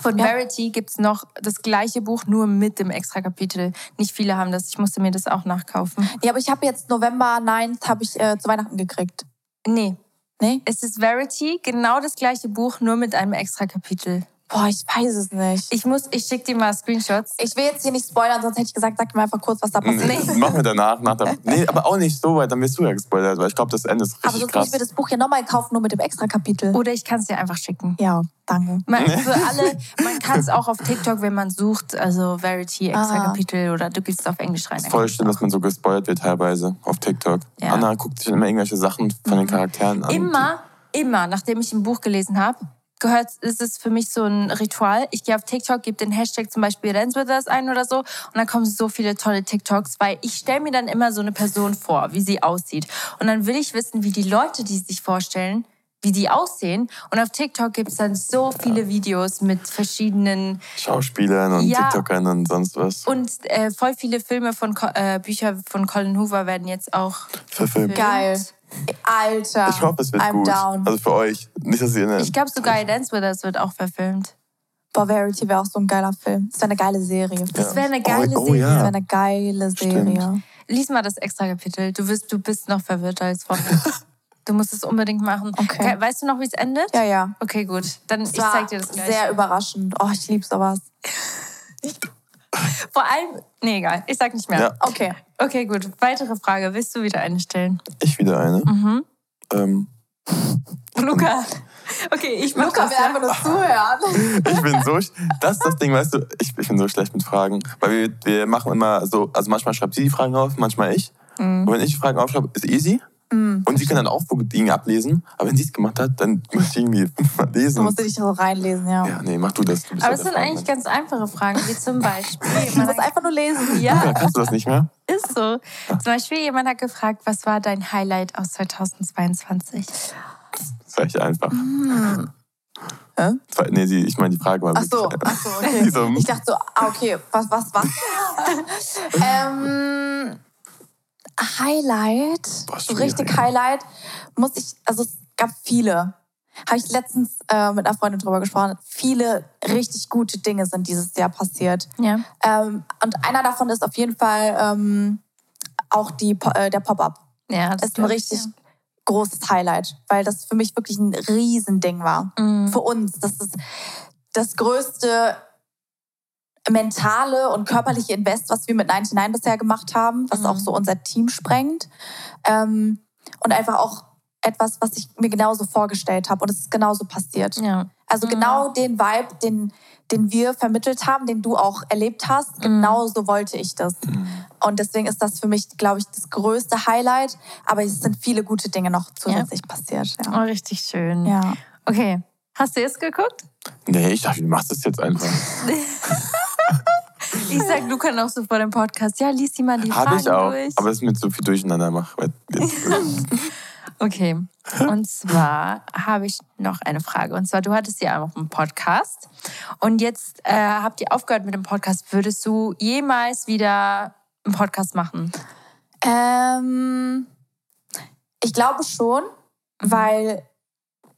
Von ja. Verity gibt es noch das gleiche Buch, nur mit dem Extra-Kapitel. Nicht viele haben das. Ich musste mir das auch nachkaufen. Ja, aber ich habe jetzt November 9 habe ich äh, zu Weihnachten gekriegt. Nee. Nee? Es ist Verity, genau das gleiche Buch, nur mit einem Extra-Kapitel. Boah, ich weiß es nicht. Ich muss, ich schicke dir mal Screenshots. Ich will jetzt hier nicht spoilern, sonst hätte ich gesagt, sag mir einfach kurz, was da passiert. Nee. Machen wir danach. Nach der, nee, aber auch nicht so weit, dann wirst du ja gespoilert, weil ich glaube, das Ende ist richtig Aber sonst krass. muss ich mir das Buch ja nochmal kaufen, nur mit dem extra Kapitel. Oder ich kann es dir einfach schicken. Ja, danke. Man, für alle, man kann es auch auf TikTok, wenn man sucht, also Verity extra ah. Kapitel oder du gehst auf Englisch rein. Voll schlimm, dass man so gespoilert wird teilweise auf TikTok. Ja. Anna guckt sich immer irgendwelche Sachen von den mhm. Charakteren an. Immer, immer, nachdem ich ein Buch gelesen habe, gehört, ist es für mich so ein Ritual. Ich gehe auf TikTok, gebe den Hashtag zum Beispiel Renswithers ein oder so und dann kommen so viele tolle TikToks, weil ich stelle mir dann immer so eine Person vor, wie sie aussieht. Und dann will ich wissen, wie die Leute, die sich vorstellen, wie die aussehen. Und auf TikTok gibt es dann so viele Videos mit verschiedenen Schauspielern und ja, TikTokern und sonst was. Und äh, voll viele Filme von äh, Bücher von Colin Hoover werden jetzt auch verfilmt. Geil. Alter. Ich hoffe, es wird I'm gut. Down. Also für euch. Nicht, dass ihr Ich glaube sogar Dance With Us wird auch verfilmt. Boah, Verity wäre auch so ein geiler Film. Das wäre eine geile Serie. Das wäre eine geile oh, oh, Serie. Ja. Das wäre eine geile Serie. Stimmt. Lies mal das extra Kapitel. Du, wirst, du bist noch verwirrter als vorher. <laughs> Du musst es unbedingt machen. Okay. Weißt du noch, wie es endet? Ja, ja. Okay, gut. Dann ich zeig dir das gleich. Sehr überraschend. Oh, ich liebe sowas. <laughs> <laughs> Vor allem, nee, egal, ich sag nicht mehr. Ja. Okay. Okay, gut. Weitere Frage. Willst du wieder eine stellen? Ich wieder eine? Mhm. Ähm. <laughs> Luca. Okay, ich mach Luca das. will einfach nur zuhören. <laughs> Ich bin so, das ist das Ding, weißt du, ich, ich bin so schlecht mit Fragen. Weil wir, wir machen immer so, also manchmal schreibt sie die Fragen auf, manchmal ich. Mhm. Und wenn ich die Fragen aufschreibe, ist easy. Mhm. Und sie kann dann auch Dinge ablesen. Aber wenn sie es gemacht hat, dann <laughs> muss ich irgendwie mal lesen. Du musst dich so reinlesen, ja. Ja, nee, mach du das. Du aber es sind eigentlich ganz einfache Fragen, wie zum Beispiel. <laughs> Man muss einfach nur lesen. Ja. ja. Kannst du das nicht mehr? <laughs> Ist so. Zum Beispiel, jemand hat gefragt, was war dein Highlight aus 2022? Das ist echt einfach. Mhm. Hä? Nee, sie, ich meine, die Frage war Ach so, ach so okay. ich dachte so, ah, okay, was, was, was? ähm, Highlight, Boah, so richtig Highlight, muss ich, also es gab viele. Habe ich letztens äh, mit einer Freundin drüber gesprochen. Viele richtig gute Dinge sind dieses Jahr passiert. Ja. Ähm, und einer davon ist auf jeden Fall ähm, auch die, äh, der Pop-Up. Ja, das ist ein richtig ja. großes Highlight, weil das für mich wirklich ein Riesending war. Mhm. Für uns. Das ist das größte mentale und körperliche Invest, was wir mit 99 bisher gemacht haben, was mhm. auch so unser Team sprengt. Ähm, und einfach auch etwas, was ich mir genauso vorgestellt habe. Und es ist genauso passiert. Ja. Also mhm. genau den Vibe, den, den wir vermittelt haben, den du auch erlebt hast, mhm. genauso wollte ich das. Mhm. Und deswegen ist das für mich, glaube ich, das größte Highlight. Aber es sind viele gute Dinge noch zusätzlich ja. passiert. Ja. Oh, richtig schön. Ja. Okay. Hast du es geguckt? Nee, ich dachte, du machst es jetzt einfach. <laughs> Ich sag Luca noch so vor dem Podcast, ja, lies sie mal die Hab Fragen ich auch, durch. aber es ist mit so viel Durcheinander macht. <laughs> okay, und zwar habe ich noch eine Frage. Und zwar, du hattest ja auch einen Podcast und jetzt äh, habt ihr aufgehört mit dem Podcast. Würdest du jemals wieder einen Podcast machen? Ähm, ich glaube schon, mhm. weil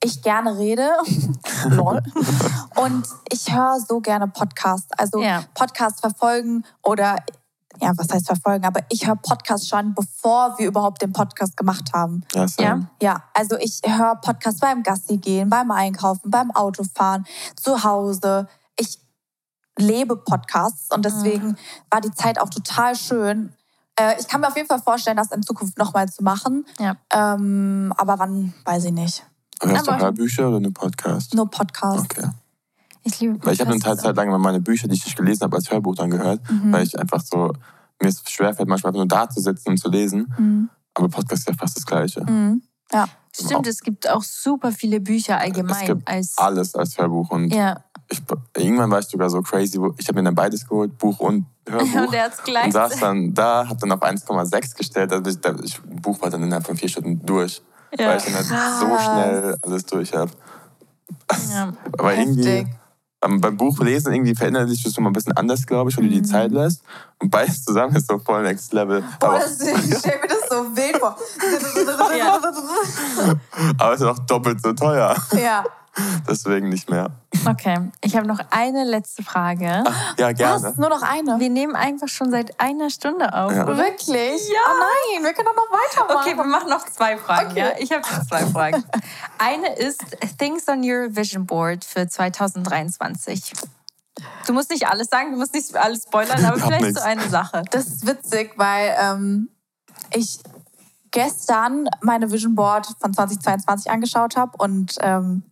ich gerne rede. <laughs> Lol. Und ich höre so gerne Podcasts. Also ja. Podcasts verfolgen oder ja, was heißt verfolgen, aber ich höre Podcasts schon, bevor wir überhaupt den Podcast gemacht haben. Ja, ja. ja, also ich höre Podcasts beim Gassi gehen, beim Einkaufen, beim Autofahren, zu Hause. Ich lebe Podcasts und deswegen mhm. war die Zeit auch total schön. Äh, ich kann mir auf jeden Fall vorstellen, das in Zukunft nochmal zu machen. Ja. Ähm, aber wann, weiß ich nicht. Hörst du Hörbücher oder nur Podcast? Nur Podcast. Okay. Ich liebe Weil ich habe eine Zeit lang meine Bücher, die ich nicht gelesen habe, als Hörbuch dann gehört, mhm. weil ich einfach so, mir es schwerfällt, manchmal nur da zu sitzen und zu lesen. Mhm. Aber Podcast ist ja fast das Gleiche. Mhm. Ja. Stimmt, es gibt auch super viele Bücher allgemein. Es gibt als alles als Hörbuch und ja. ich, irgendwann war ich sogar so crazy. Ich habe mir dann beides geholt, Buch und Hörbuch. <laughs> und, er gleich und saß <laughs> dann da, habe dann auf 1,6 gestellt. Also ich, das Buch war dann innerhalb von vier Stunden durch. Ja. Weil ich dann halt so schnell alles durch habe. Ja. Aber irgendwie ähm, beim Buchlesen irgendwie verändert sich das immer ein bisschen anders, glaube ich, wenn du die mhm. Zeit lässt. Und beides zusammen ist so voll Next Level. Boah, Aber, das, ich stelle mir das so wild vor. <laughs> Aber es ist auch doppelt so teuer. Ja. <laughs> Deswegen nicht mehr. Okay, ich habe noch eine letzte Frage. Ach, ja, gerne. Was? Nur noch eine? Wir nehmen einfach schon seit einer Stunde auf. Ja. Wirklich? Ja. Oh nein, wir können doch noch weitermachen. Okay, wir machen noch zwei Fragen. Okay. Ja? Ich habe zwei Fragen. <laughs> Eine ist Things on your Vision Board für 2023. Du musst nicht alles sagen, du musst nicht alles spoilern, aber vielleicht nichts. so eine Sache. Das ist witzig, weil ähm, ich gestern meine Vision Board von 2022 angeschaut habe und ähm,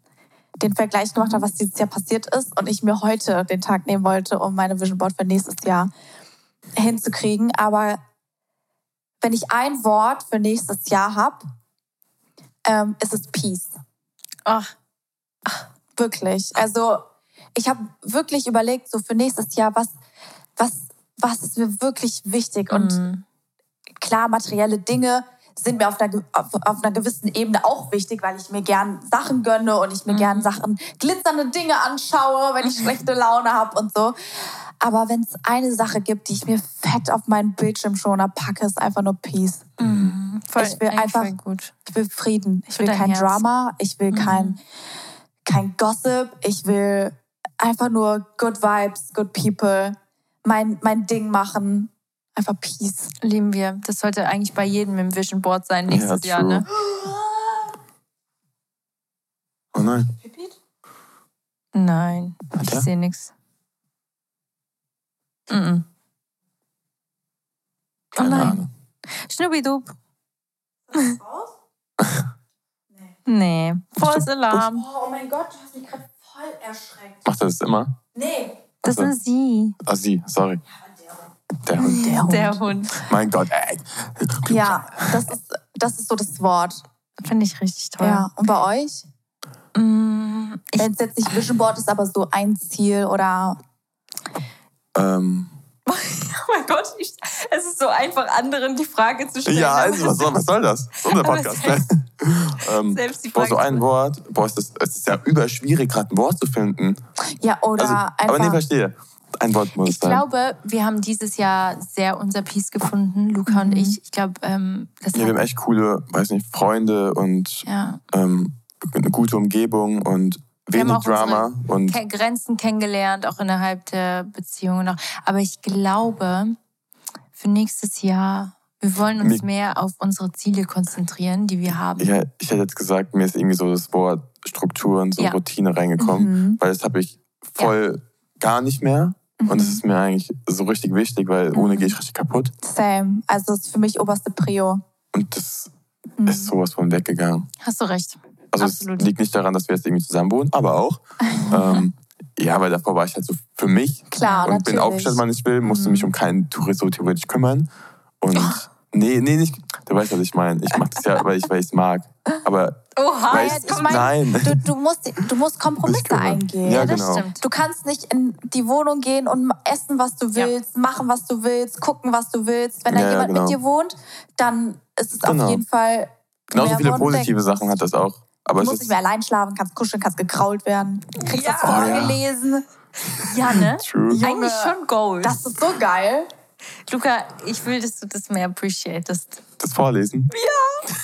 den Vergleich gemacht habe, was dieses Jahr passiert ist und ich mir heute den Tag nehmen wollte, um meine Vision Board für nächstes Jahr hinzukriegen. Aber wenn ich ein Wort für nächstes Jahr habe, ähm, ist es Peace. Ach. Ach, wirklich. Also ich habe wirklich überlegt, so für nächstes Jahr, was, was, was ist mir wirklich wichtig? Und mhm. klar, materielle Dinge sind mir auf einer, auf, auf, einer gewissen Ebene auch wichtig, weil ich mir gern Sachen gönne und ich mir mhm. gern Sachen, glitzernde Dinge anschaue, wenn ich schlechte Laune habe und so. Aber wenn es eine Sache gibt, die ich mir fett auf meinen Bildschirmschoner packe, ist einfach nur Peace. Mhm. Voll, ich will einfach, ich will Frieden. Ich will kein Herz. Drama. Ich will mhm. kein, kein Gossip. Ich will einfach nur good vibes, good people. Mein, mein Ding machen Einfach Peace. Lieben wir. Das sollte eigentlich bei jedem im Vision Board sein nächstes ja, Jahr, ne? Oh nein. Nein, ich sehe nichts. Mm -mm. Oh nein. Schnubbidub. <laughs> nee. nee. Volles Alarm. Oh, oh mein Gott, du hast mich gerade voll erschreckt. Macht er das immer? Nee. Das also, sind sie. Ah, sie, sorry. Der Hund. Der Hund. Der Hund. Mein Gott, ey. Ja, das ist, das ist so das Wort. Finde ich richtig toll. Ja, und bei euch? Mm, Wenn es jetzt nicht Vision Board ist, aber so ein Ziel oder. Ähm. <laughs> Oh mein Gott, ich, es ist so einfach, anderen die Frage zu stellen. Ja, also, was soll, was soll das? Das unser Podcast. Selbst, <laughs> ähm, selbst die Frage boah, so ein Wort, boah, es ist, es ist ja überschwierig, gerade ein Wort zu finden. Ja, oder also, einfach. Aber nee, verstehe ein Wort muss Ich sein. glaube, wir haben dieses Jahr sehr unser Peace gefunden, Luca mhm. und ich. Ich glaube, ähm, das ja, wir haben echt coole, weiß nicht, Freunde und ja. ähm, eine gute Umgebung und wenig Drama und Grenzen kennengelernt, auch innerhalb der Beziehungen. Aber ich glaube, für nächstes Jahr wir wollen uns mehr auf unsere Ziele konzentrieren, die wir haben. Ja, ich hätte jetzt gesagt, mir ist irgendwie so das Wort Struktur und so ja. Routine reingekommen, mhm. weil das habe ich voll ja. gar nicht mehr. Mhm. Und das ist mir eigentlich so richtig wichtig, weil ohne gehe ich richtig kaputt. Same. Also das ist für mich oberste Prio. Und das mhm. ist sowas von weggegangen. Hast du recht. Also Absolut. es liegt nicht daran, dass wir jetzt irgendwie zusammen wohnen, aber auch. <laughs> ähm, ja, weil davor war ich halt so für mich. Klar, Und natürlich. bin aufgestellt, wann ich will, musste mhm. mich um keinen Tourist so theoretisch kümmern. Und oh. Nee, nee, nicht. Du weißt, was ich meine. Ich mache das ja, weil ich es mag. Aber Oha, ich, ich mein, nein. Du, du, musst, du musst Kompromisse eingehen. Ja, genau. stimmt. Du kannst nicht in die Wohnung gehen und essen, was du willst, ja. machen, was du willst, gucken, was du willst. Wenn da ja, jemand genau. mit dir wohnt, dann ist es genau. auf jeden Fall. Genauso viele positive Sachen hat das auch. Aber du musst nicht mehr allein schlafen, kannst kuscheln, kannst gekrault werden, kriegst ja. was vorgelesen. Ja, ne? True. Junge, Eigentlich schon Gold. Das ist so geil. Luca, ich will, dass du das mehr appreciatest. Das Vorlesen? Ja.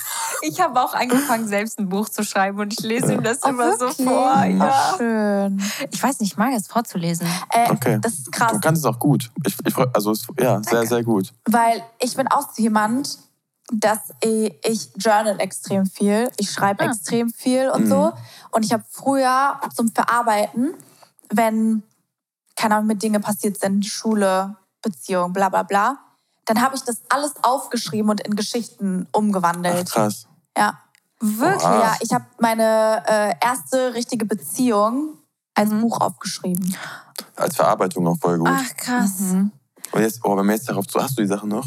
Ich habe auch angefangen, selbst ein Buch zu schreiben und ich lese ihm das oh, immer wirklich? so vor. Ja. Ach, schön. Ich weiß nicht, ich mag es vorzulesen. Äh, okay. Das ist krass. Du kannst es auch gut. Ich, ich, also, ja, sehr, Danke. sehr gut. Weil ich bin auch so jemand, dass ich, ich journal extrem viel. Ich schreibe ah. extrem viel und mhm. so. Und ich habe früher zum Verarbeiten, wenn, keine Ahnung, mit Dinge passiert sind, Schule, Beziehung, bla bla bla, dann habe ich das alles aufgeschrieben und in Geschichten umgewandelt. Ach, krass. Ja. Wirklich? Oha. Ja, ich habe meine äh, erste richtige Beziehung als mhm. Buch aufgeschrieben. Als Verarbeitung auch voll gut. Ach, krass. Mhm. Und jetzt, oh, wenn wir jetzt darauf zu, hast du die Sachen noch?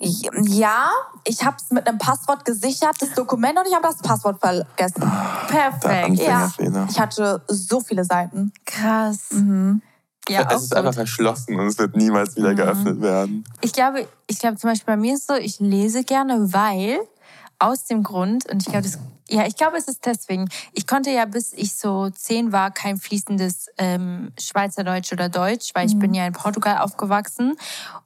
Ja, ich habe es mit einem Passwort gesichert, das Dokument, und ich habe das Passwort vergessen. Perfekt. Ja, ich hatte so viele Seiten. Krass. Mhm. Ja, es ist gut. einfach verschlossen und es wird niemals wieder mhm. geöffnet werden. Ich glaube, ich glaube zum Beispiel bei mir ist es so, ich lese gerne, weil aus dem Grund, und ich glaube, das ja, ich glaube, es ist deswegen. Ich konnte ja, bis ich so zehn war, kein fließendes ähm, Schweizerdeutsch oder Deutsch, weil ich mhm. bin ja in Portugal aufgewachsen.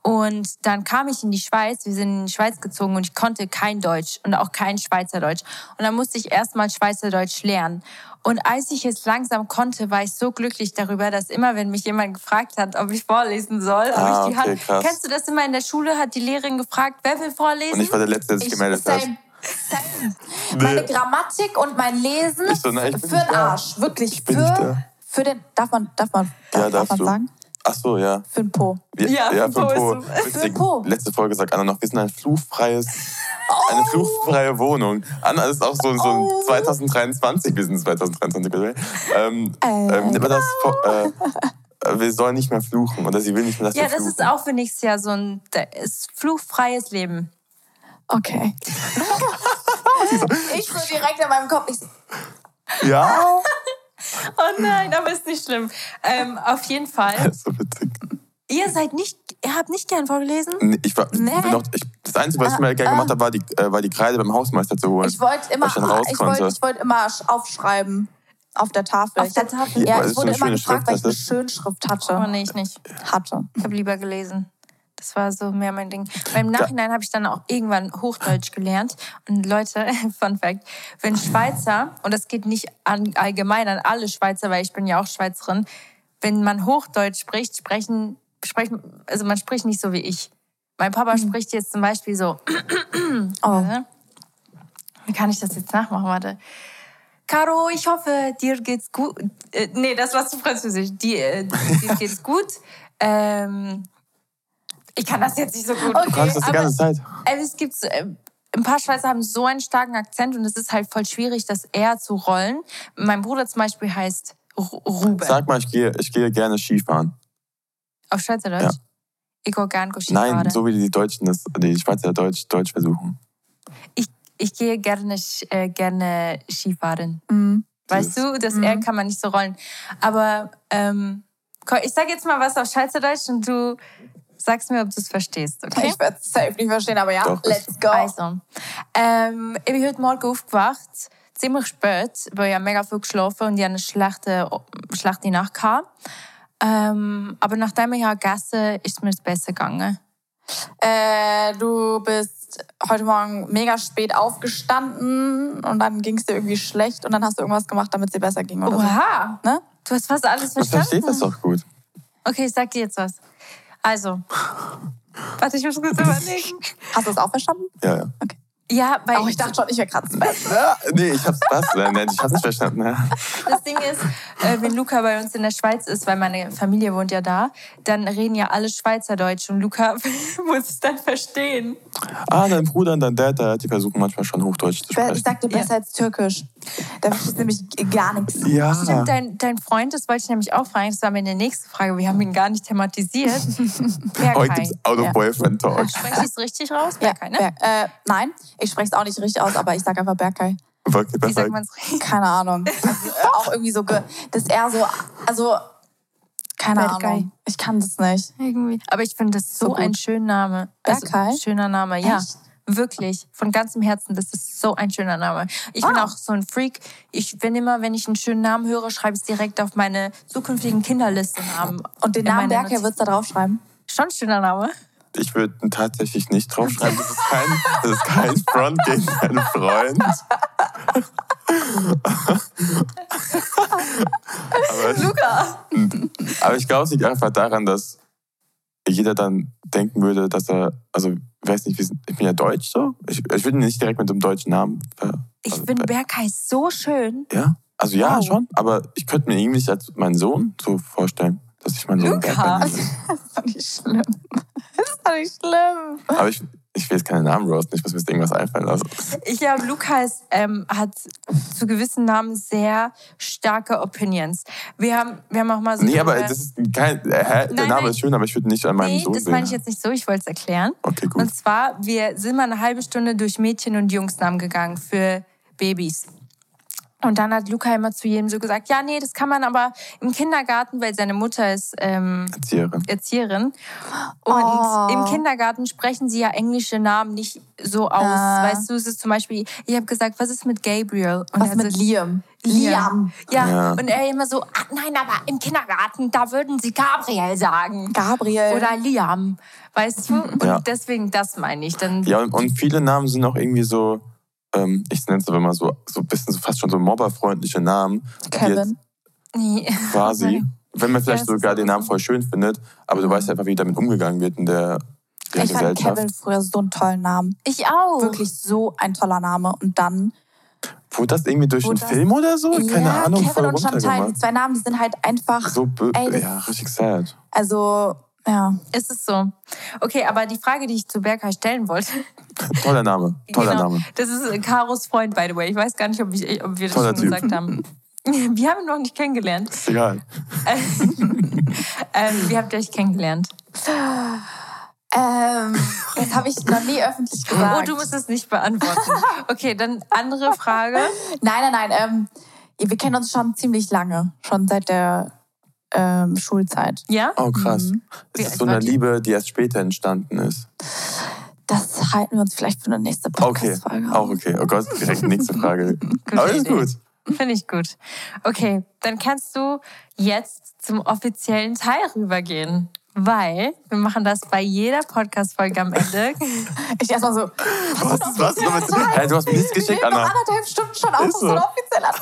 Und dann kam ich in die Schweiz, wir sind in die Schweiz gezogen und ich konnte kein Deutsch und auch kein Schweizerdeutsch. Und dann musste ich erstmal Schweizerdeutsch lernen. Und als ich es langsam konnte, war ich so glücklich darüber, dass immer, wenn mich jemand gefragt hat, ob ich vorlesen soll, ah, ich die okay, Hand. Krass. Kennst du das immer in der Schule? Hat die Lehrerin gefragt, wer will vorlesen? Und ich war der Letzte, der sich gemeldet hat. Meine Grammatik und mein Lesen so, na, für den Arsch. Wirklich für, für den. Darf man, darf man, darf, ja, darf man sagen? Ach so, ja. Für den Po. Ja, ja, ja für den Po. Für den Po. Letzte Folge sagt Anna noch, wir sind ein fluchfreies, oh. eine fluchfreie Wohnung. Anna ist auch so, so oh. 2023, wir sind 2023, ähm, äh, ähm, das, äh, wir sollen nicht mehr fluchen oder sie will nicht mehr, dass Ja, das fluchen. ist auch für nächstes Jahr so ein fluchfreies Leben. Okay. <laughs> ich so direkt in meinem Kopf. Ich so, ja. <laughs> oh nein, aber ist nicht schlimm. Ähm, auf jeden Fall. Das <laughs> ist so witzig. Ihr seid nicht, ihr habt nicht gern vorgelesen? Nee, ich war, nee. noch, ich, das Einzige, was ich mir gerne gemacht habe, war die, äh, war die Kreide beim Hausmeister zu holen. Ich wollte immer, ich, ich wollte, ich wollte immer aufschreiben auf der Tafel. Auf der Tafel? Ja, ich wurde immer gefragt, weil ich eine Schönschrift hatte. Oh nee, ich nicht. Hatte. Ich habe lieber gelesen. Das war so mehr mein Ding. Beim Nachhinein habe ich dann auch irgendwann Hochdeutsch gelernt. Und Leute, <laughs> Fun Fact, wenn Schweizer, und das geht nicht an, allgemein an alle Schweizer, weil ich bin ja auch Schweizerin, wenn man Hochdeutsch spricht, sprechen, sprechen also man spricht nicht so wie ich. Mein Papa mhm. spricht jetzt zum Beispiel so. <clears throat> oh. Wie kann ich das jetzt nachmachen? Warte. Caro, ich hoffe, dir geht's gut. Äh, nee, das war zu französisch. Die, äh, <laughs> dir geht's gut. Ähm, ich kann das jetzt nicht so gut. Okay, du kannst das die ganze Zeit. Es gibt äh, ein paar Schweizer haben so einen starken Akzent und es ist halt voll schwierig, das eher zu rollen. Mein Bruder zum Beispiel heißt Ruben. Sag mal, ich gehe, ich gehe gerne Skifahren. Auf Schweizerdeutsch? Ja. Ich gehe gerne Skifahren. Nein, so wie die Deutschen das, die Schweizer Deutsch, Deutsch versuchen. Ich, ich gehe gerne, äh, gerne Skifahren. Mhm. Weißt du, das mhm. R kann man nicht so rollen. Aber ähm, ich sage jetzt mal was auf Schweizerdeutsch und du Sag's mir, ob du es verstehst, okay? Ich werde es safe nicht verstehen, aber ja, Doch, let's go. Also, ähm, ich bin heute Morgen aufgewacht, ziemlich spät, weil ich mega viel geschlafen und ich eine schlechte, schlechte Nacht gehabt. Ähm, aber nachdem ich gegessen habe, ist es mir besser gegangen. Äh, du bist heute Morgen mega spät aufgestanden und dann ging es dir irgendwie schlecht und dann hast du irgendwas gemacht, damit es dir besser ging. Oder Oha! So. Ne? Du hast fast alles verstanden. Ich verstehe das doch gut. Okay, ich sag dir jetzt was. Also, warte, ich muss kurz überlegen. Hast du es auch verstanden? Ja, ja. Okay. Ja, weil oh, ich dachte schon, ich wäre gerade ja, Nee, ich hab's was. Nein, ich hab's nicht verstanden. Ja. Das Ding ist, äh, wenn Luca bei uns in der Schweiz ist, weil meine Familie wohnt ja da, dann reden ja alle Schweizerdeutsch und Luca <laughs> muss es dann verstehen. Ah, dein Bruder und dein Dad, die versuchen manchmal schon Hochdeutsch zu sprechen. Ich sagte besser ja. als Türkisch. Da versteht nämlich gar nichts. Ja. Stimmt, dein, dein Freund, das wollte ich nämlich auch fragen, das war mir eine nächste Frage, wir haben ihn gar nicht thematisiert. <laughs> Heute gibt's Auto-Boyfriend-Talk. Spreche ich es richtig raus? Bergkai, ne? Berg, äh, nein, ich spreche es auch nicht richtig aus, aber ich sage einfach Bergkai. Wie sagt man's richtig? Keine Ahnung. <laughs> Also, auch irgendwie so, das ist eher so, also keine Bergkai. Ahnung. Ich kann das nicht. Irgendwie. Aber ich finde das so, so ein schöner Name. Bergkai? Also, schöner Name, ja. Echt? Wirklich, von ganzem Herzen, das ist so ein schöner Name. Ich ah. bin auch so ein Freak. Ich bin immer, wenn ich einen schönen Namen höre, schreibe ich es direkt auf meine zukünftigen Kinderliste Namen. Und den Namen Bergkai würdest du da draufschreiben? Schon ein schöner Name. Ich würde tatsächlich nicht draufschreiben. Das ist kein, das ist kein <laughs> Front gegen deinen Freund. aber, Luca! Aber ich glaube, es liegt einfach daran, dass jeder dann denken würde, dass er, also ich weiß nicht, ich bin ja deutsch so. Ich, ich würde nicht direkt mit dem deutschen Namen. Äh, ich also, finde Berkay so schön. Ja, also ja, wow. schon. Aber ich könnte mir irgendwie als meinen Sohn so vorstellen, dass ich meinen Sohn Luca. <laughs> Das ist doch nicht schlimm. Das ist doch nicht schlimm. Aber ich, ich will jetzt keine Namen roasten, ich muss mir jetzt irgendwas einfallen lassen. Ich glaube, Lukas ähm, hat zu gewissen Namen sehr starke Opinions. Wir haben, wir haben auch mal so. Nee, aber das ist kein. Äh, der nein, Name nein. ist schön, aber ich würde nicht an meinem nee, Sohn das meine ich jetzt nicht so, ich wollte es erklären. Okay, gut. Und zwar, wir sind mal eine halbe Stunde durch Mädchen- und Jungsnamen gegangen für Babys. Und dann hat Luca immer zu jedem so gesagt, ja, nee, das kann man aber im Kindergarten, weil seine Mutter ist ähm, Erzieherin. Erzieherin. Und oh. im Kindergarten sprechen sie ja englische Namen nicht so aus. Äh. Weißt du, es ist zum Beispiel, ich habe gesagt, was ist mit Gabriel? Und was mit so, Liam? Liam. Ja. ja. und er immer so, ach, nein, aber im Kindergarten, da würden sie Gabriel sagen. Gabriel. Oder Liam, weißt du? Und ja. deswegen, das meine ich. Dann ja, und viele Namen sind auch irgendwie so ähm, ich nenne es aber mal so, so ein bisschen so fast schon so mobberfreundliche Namen. Kevin. Jetzt, quasi. <laughs> Wenn man vielleicht ja, sogar den Namen voll schön findet, aber du weißt einfach, wie damit umgegangen wird in der, der ich Gesellschaft. Ich fand Kevin früher so einen tollen Namen. Ich auch. Wirklich so ein toller Name. Und dann Wurde das irgendwie durch einen Film oder so? Keine ja, Ahnung, Kevin voll und Chantal, die zwei Namen, die sind halt einfach. So, ey, ja, richtig sad. Also, ja. Ist es so. Okay, aber die Frage, die ich zu Berkay stellen wollte. <laughs> Toller Name. Toller genau, Name. Das ist Karos Freund, by the way. Ich weiß gar nicht, ob, ich, ob wir das Toller schon typ. gesagt haben. <laughs> Wir haben ihn noch nicht kennengelernt. Ist egal. <laughs> ähm, wie habt ihr euch kennengelernt? Ähm, das habe ich noch nie öffentlich gesagt. Oh, du musst es nicht beantworten. Okay, dann andere Frage. Nein, nein, nein. Ähm, wir kennen uns schon ziemlich lange. Schon seit der ähm, Schulzeit. Ja? Oh, krass. Mhm. Ist das so eine Liebe, die erst später entstanden ist? Das halten wir uns vielleicht für eine nächste Podcast-Folge. Okay, auch okay. Oh Gott, direkt nächste <laughs> Frage. Aber ist gut. Finde ich gut. Okay, dann kannst du jetzt zum offiziellen Teil rübergehen weil wir machen das bei jeder Podcast-Folge am Ende. <laughs> ich erstmal so, was, was, was, was hey, du hast mir nichts geschickt, Anna. noch anderthalb Stunden schon auf, so. so ein offizieller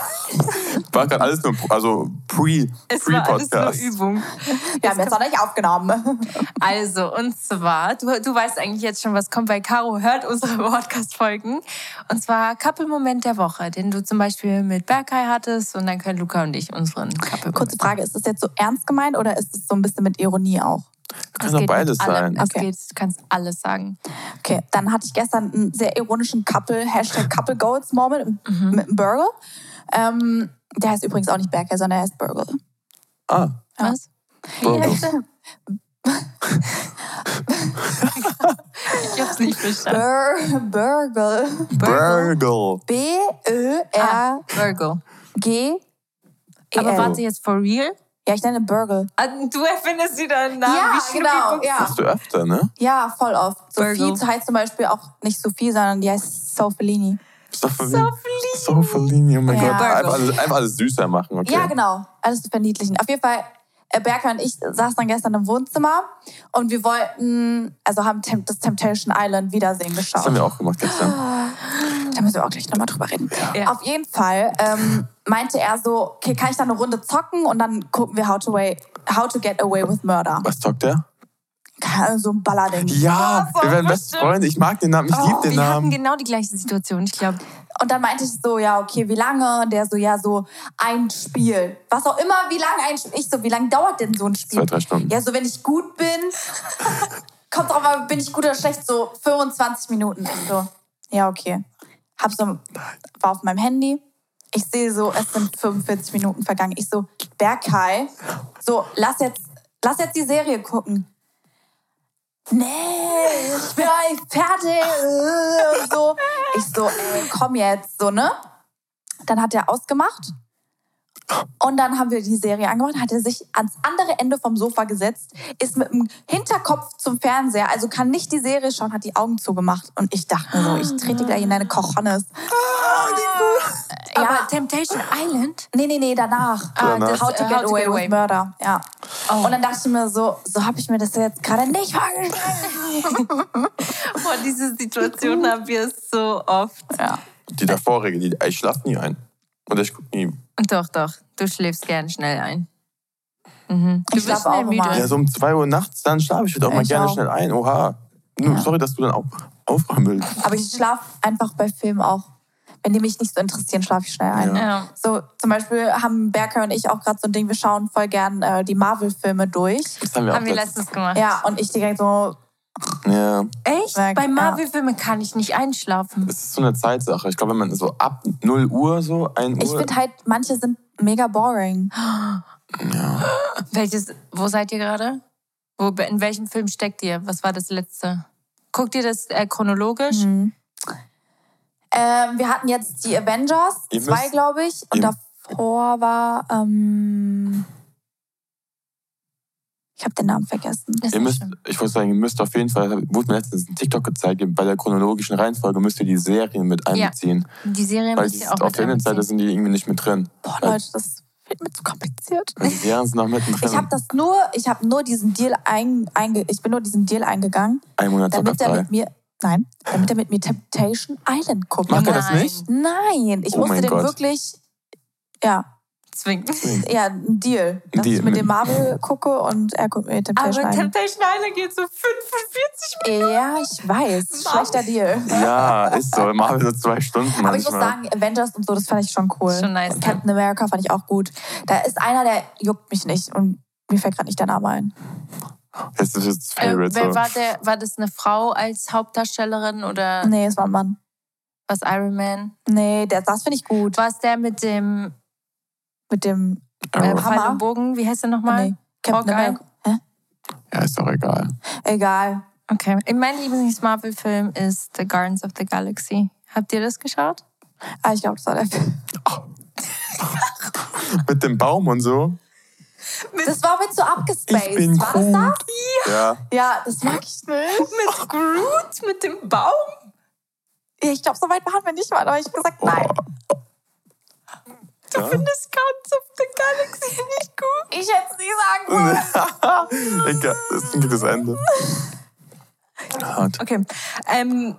War gerade alles nur, also pre, es pre -Podcast. war alles nur Übung. <laughs> Wir haben jetzt noch nicht aufgenommen. Also, und zwar, du, du weißt eigentlich jetzt schon, was kommt, weil Caro hört unsere <laughs> Podcast-Folgen. Und zwar Couple-Moment der Woche, den du zum Beispiel mit Berkay hattest und dann können Luca und ich unseren Couple-Moment. Kurze Frage, ist das jetzt so ernst gemeint oder ist es so ein bisschen mit Ironie auch? Kann doch beides sein. Es okay. geht, du kannst alles sagen. Okay, dann hatte ich gestern einen sehr ironischen Couple, Hashtag Couple Goats Moment mhm. mit einem Burger. Ähm, der heißt übrigens auch nicht Berger, sondern er heißt Burger. Ah. Ja. Was? Burger. <laughs> ich hab's nicht verstanden. Bur Burger. Burger. B-Ö-R. Ah, Burger. G. -E Aber warte jetzt for real? Ja, ich nenne Burgle. Ah, du erfindest wieder einen Namen ja, wie genau, ja. Machst du öfter, ne? Ja, voll oft. Sophie heißt zum Beispiel auch nicht Sophie, sondern die heißt Sofellini. Sofellini. Sofellini, oh mein ja. Gott. Einfach alles, einfach alles süßer machen, okay. Ja, genau. Alles zu verniedlichen. Auf jeden Fall, Berker und ich saßen dann gestern im Wohnzimmer und wir wollten, also haben das Temptation Island Wiedersehen geschaut. Das haben wir auch gemacht gestern. Da müssen wir auch gleich nochmal drüber reden. Ja. Auf jeden Fall ähm, meinte er so, okay, kann ich da eine Runde zocken und dann gucken wir How to, way, how to Get Away with Murder. Was zockt der? So ein Ballerding. Ja, oh, wir werden beste Freunde. Ich mag den Namen, ich oh, liebe den wir Namen. Wir hatten genau die gleiche Situation, ich glaube. Und dann meinte ich so, ja, okay, wie lange? Der so, ja, so ein Spiel. Was auch immer, wie lange ein Spiel? Ich so, wie lange dauert denn so ein Spiel? Zwei, drei Stunden. Ja, so, wenn ich gut bin, <laughs> kommt drauf an, bin ich gut oder schlecht, so 25 Minuten. Ich so, ja, okay. Hab so, war auf meinem Handy. Ich sehe so, es sind 45 Minuten vergangen. Ich so, Bergkai, so, lass jetzt, lass jetzt die Serie gucken. Nee, ich bin euch fertig. <laughs> So. Ich so, ey, komm jetzt, so, ne? Dann hat er ausgemacht und dann haben wir die Serie angemacht, hat er sich ans andere Ende vom Sofa gesetzt, ist mit dem Hinterkopf zum Fernseher, also kann nicht die Serie schauen, hat die Augen zugemacht. Und ich dachte mir so, ich trete gleich in deine Kochonis. Oh, ja. Aber Temptation Island? Nee, nee, nee, danach. Ah, danach. How to Get Away with Murder. Ja. Oh. Und dann dachte ich mir so, so habe ich mir das jetzt gerade nicht vorgestellt. <laughs> Boah, diese Situation <laughs> haben wir so oft. Ja. Die davorige, die, ich schlafe nie ein. Und ich gucke nie. Doch, doch. Du schläfst gern schnell ein. Mhm. Du ich bist schnell müde. Ja, so um 2 Uhr nachts, dann schlafe ich wieder auch mal gerne auch. schnell ein. Oha. Ja. Sorry, dass du dann auch aufräumen willst. Aber ich schlafe einfach bei Filmen auch. Wenn die mich nicht so interessieren, schlafe ich schnell ein. Ja. So, zum Beispiel haben Berker und ich auch gerade so ein Ding, wir schauen voll gern äh, die Marvel-Filme durch. Das haben wir, haben wir letztens gemacht. Ja, und ich direkt so, Ja. Echt? Bei Marvel-Filmen kann ich nicht einschlafen. Das ist so eine Zeitsache. Ich glaube, wenn man so ab 0 Uhr, so 1 Uhr. Ich finde halt, manche sind mega boring. Ja. Welches, wo seid ihr gerade? Wo, in welchem Film steckt ihr? Was war das letzte? Guckt ihr das äh, chronologisch? Mhm. Ähm, wir hatten jetzt die Avengers, ihr zwei, glaube ich. Und davor war. Ähm, ich habe den Namen vergessen. Ihr müsst, ich wollte sagen, ihr müsst auf jeden Fall, wurde mir letztens ein TikTok gezeigt, bei der chronologischen Reihenfolge müsst ihr die Serien mit einbeziehen. Ja, die Serien müsst ihr auch Auf der Internetseite sind die irgendwie nicht mit drin. Boah, Leute, das wird mir zu kompliziert. <laughs> Die Serien sind noch mittendrin. Ich habe das nur, ich habe nur diesen Deal ein, einge, ich bin nur diesen Deal eingegangen. Ein Monat damit er mit mir Nein, damit er mit mir Temptation Island guckt. Macht er das nicht? Nein, ich oh musste den Gott. wirklich, ja, zwingen. Ja, ein Deal. Dass Deal. ich mit dem Marvel gucke und er guckt mir Temptation Aber Temptation Island geht so 45 Minuten. Ja, ich weiß. Schlechter Deal. Ja, ist so. Marvel so zwei Stunden manchmal. Aber ich muss sagen, Avengers und so, das fand ich schon cool. Schon nice. Captain America fand ich auch gut. Da ist einer, der juckt mich nicht und mir fällt gerade nicht der Name ein. Das ist das Favorite. Äh, wer war, der, war das eine Frau als Hauptdarstellerin oder? Nee, es war ein Mann. Was Iron Man? Nee, der, das finde ich gut. War es der mit dem mit dem äh, Pfeil und Bogen. Wie heißt der nochmal? Nee. Captain America. Hä? Ja, ist doch egal. Egal. Okay. Mein Lieblings-Marvel-Film ist The Gardens of the Galaxy. Habt ihr das geschaut? Ah, ich glaube, das war der Film. Oh. <laughs> mit dem Baum und so. Das war mit so abgespaced. Ich bin war das das? Ja. Ja, das mag ich nicht. mit Groot, mit dem Baum? Ich glaube, so weit waren wir nicht mal, aber ich habe gesagt, nein. Oh. Du ja? findest Guardians of the Galaxy nicht gut? Ich hätte es nie sagen wollen. <laughs> Egal, das ist ein gutes Ende. Hart. Okay. Ähm,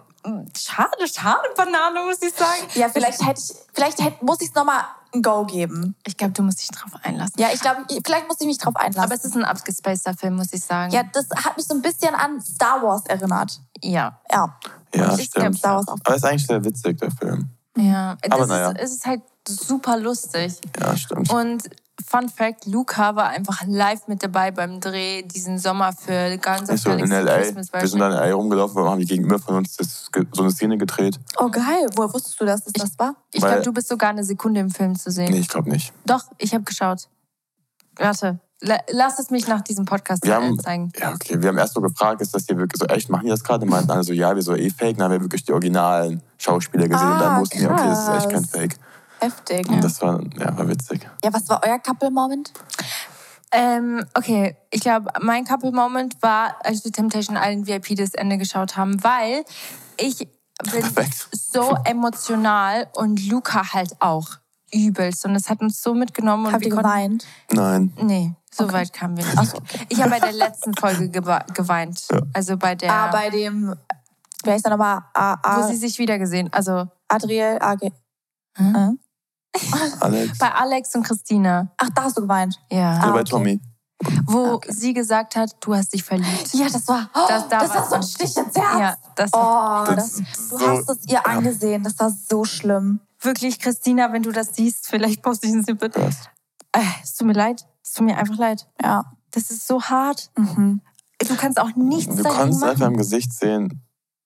schade, schade, Banane, muss ich sagen. Ja, vielleicht hätte ich, vielleicht hätte, muss ich es nochmal ein Go geben. Ich glaube, du musst dich drauf einlassen. Ja, ich glaube, vielleicht muss ich mich drauf einlassen. Aber es ist ein abgespaceter Film, muss ich sagen. Ja, das hat mich so ein bisschen an Star Wars erinnert. Ja. Ja. Ja, stimmt. Star Wars auch. Aber es ist eigentlich sehr witzig, der Film. Ja, aber das naja. ist, es ist halt super lustig. Ja, stimmt. Und Fun Fact, Luca war einfach live mit dabei beim Dreh diesen Sommer für Guns of so, in LA. Wir sind dann in LA rumgelaufen, wir haben die gegenüber von uns das, so eine Szene gedreht. Oh geil, woher wusstest du, dass das das war? Ich glaube, du bist sogar eine Sekunde im Film zu sehen. Nee, ich glaube nicht. Doch, ich habe geschaut. Warte, lass es mich nach diesem Podcast wir haben, zeigen. Ja, okay. Wir haben erst so gefragt, ist das hier wirklich so echt? Machen die das gerade? Meinten alle so, ja, wir so eh fake. Dann haben wir wirklich die originalen Schauspieler gesehen. Ah, und dann wussten wir, okay, das ist echt kein Fake. Heftig. Und das war, ja, war witzig. Ja, was war euer Couple-Moment? Ähm, okay, ich glaube, mein Couple-Moment war, als wir Temptation Island VIP das Ende geschaut haben, weil ich bin Perfekt. so emotional und Luca halt auch übelst. Und es hat uns so mitgenommen. Habt ihr geweint? Nein. Nee, so okay. weit kamen wir nicht. Ach so, okay. Ich habe bei der letzten Folge geweint. Ja. Also bei der... Ah, bei dem... Wer ist da nochmal? Wo sie sich wiedergesehen. Also... Adriel AG. Hm? Hm? Alex. Bei Alex und Christina. Ach, da hast du geweint? Ja. Ah, bei Tommy. Wo okay. sie gesagt hat, du hast dich verliebt. Ja, das war, oh, das, da das war so ein Stich ins Herz. Ja, das, oh, das, das, du so, hast es ihr angesehen. Das war so schlimm. Wirklich, Christina, wenn du das siehst, vielleicht poste ich ein Snippet. Äh, es tut mir leid. Es tut mir einfach leid. Ja. Das ist so hart. Mhm. Du kannst auch nichts du kannst einfach im Gesicht sehen,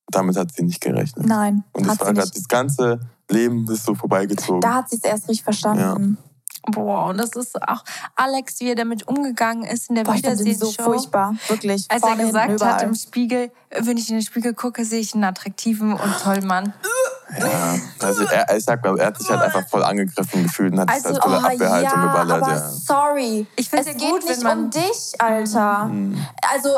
damit hat sie nicht gerechnet. Nein. Und das war gerade das ganze Leben ist so vorbeigezogen. Da hat sie es erst richtig verstanden. Ja. Boah, und das ist auch Alex, wie er damit umgegangen ist in der Wiedersehenshow. so furchtbar, wirklich. Als er gesagt hat im Spiegel, wenn ich in den Spiegel gucke, sehe ich einen attraktiven und tollen Mann. <laughs> Ja, also er, ich sag mal, er hat sich halt einfach voll angegriffen gefühlt und hat also, sich als oh, Abwehrhaltung ja, geballert. Aber ja. sorry, ich es geht gut, nicht um dich, Alter. Mhm. Also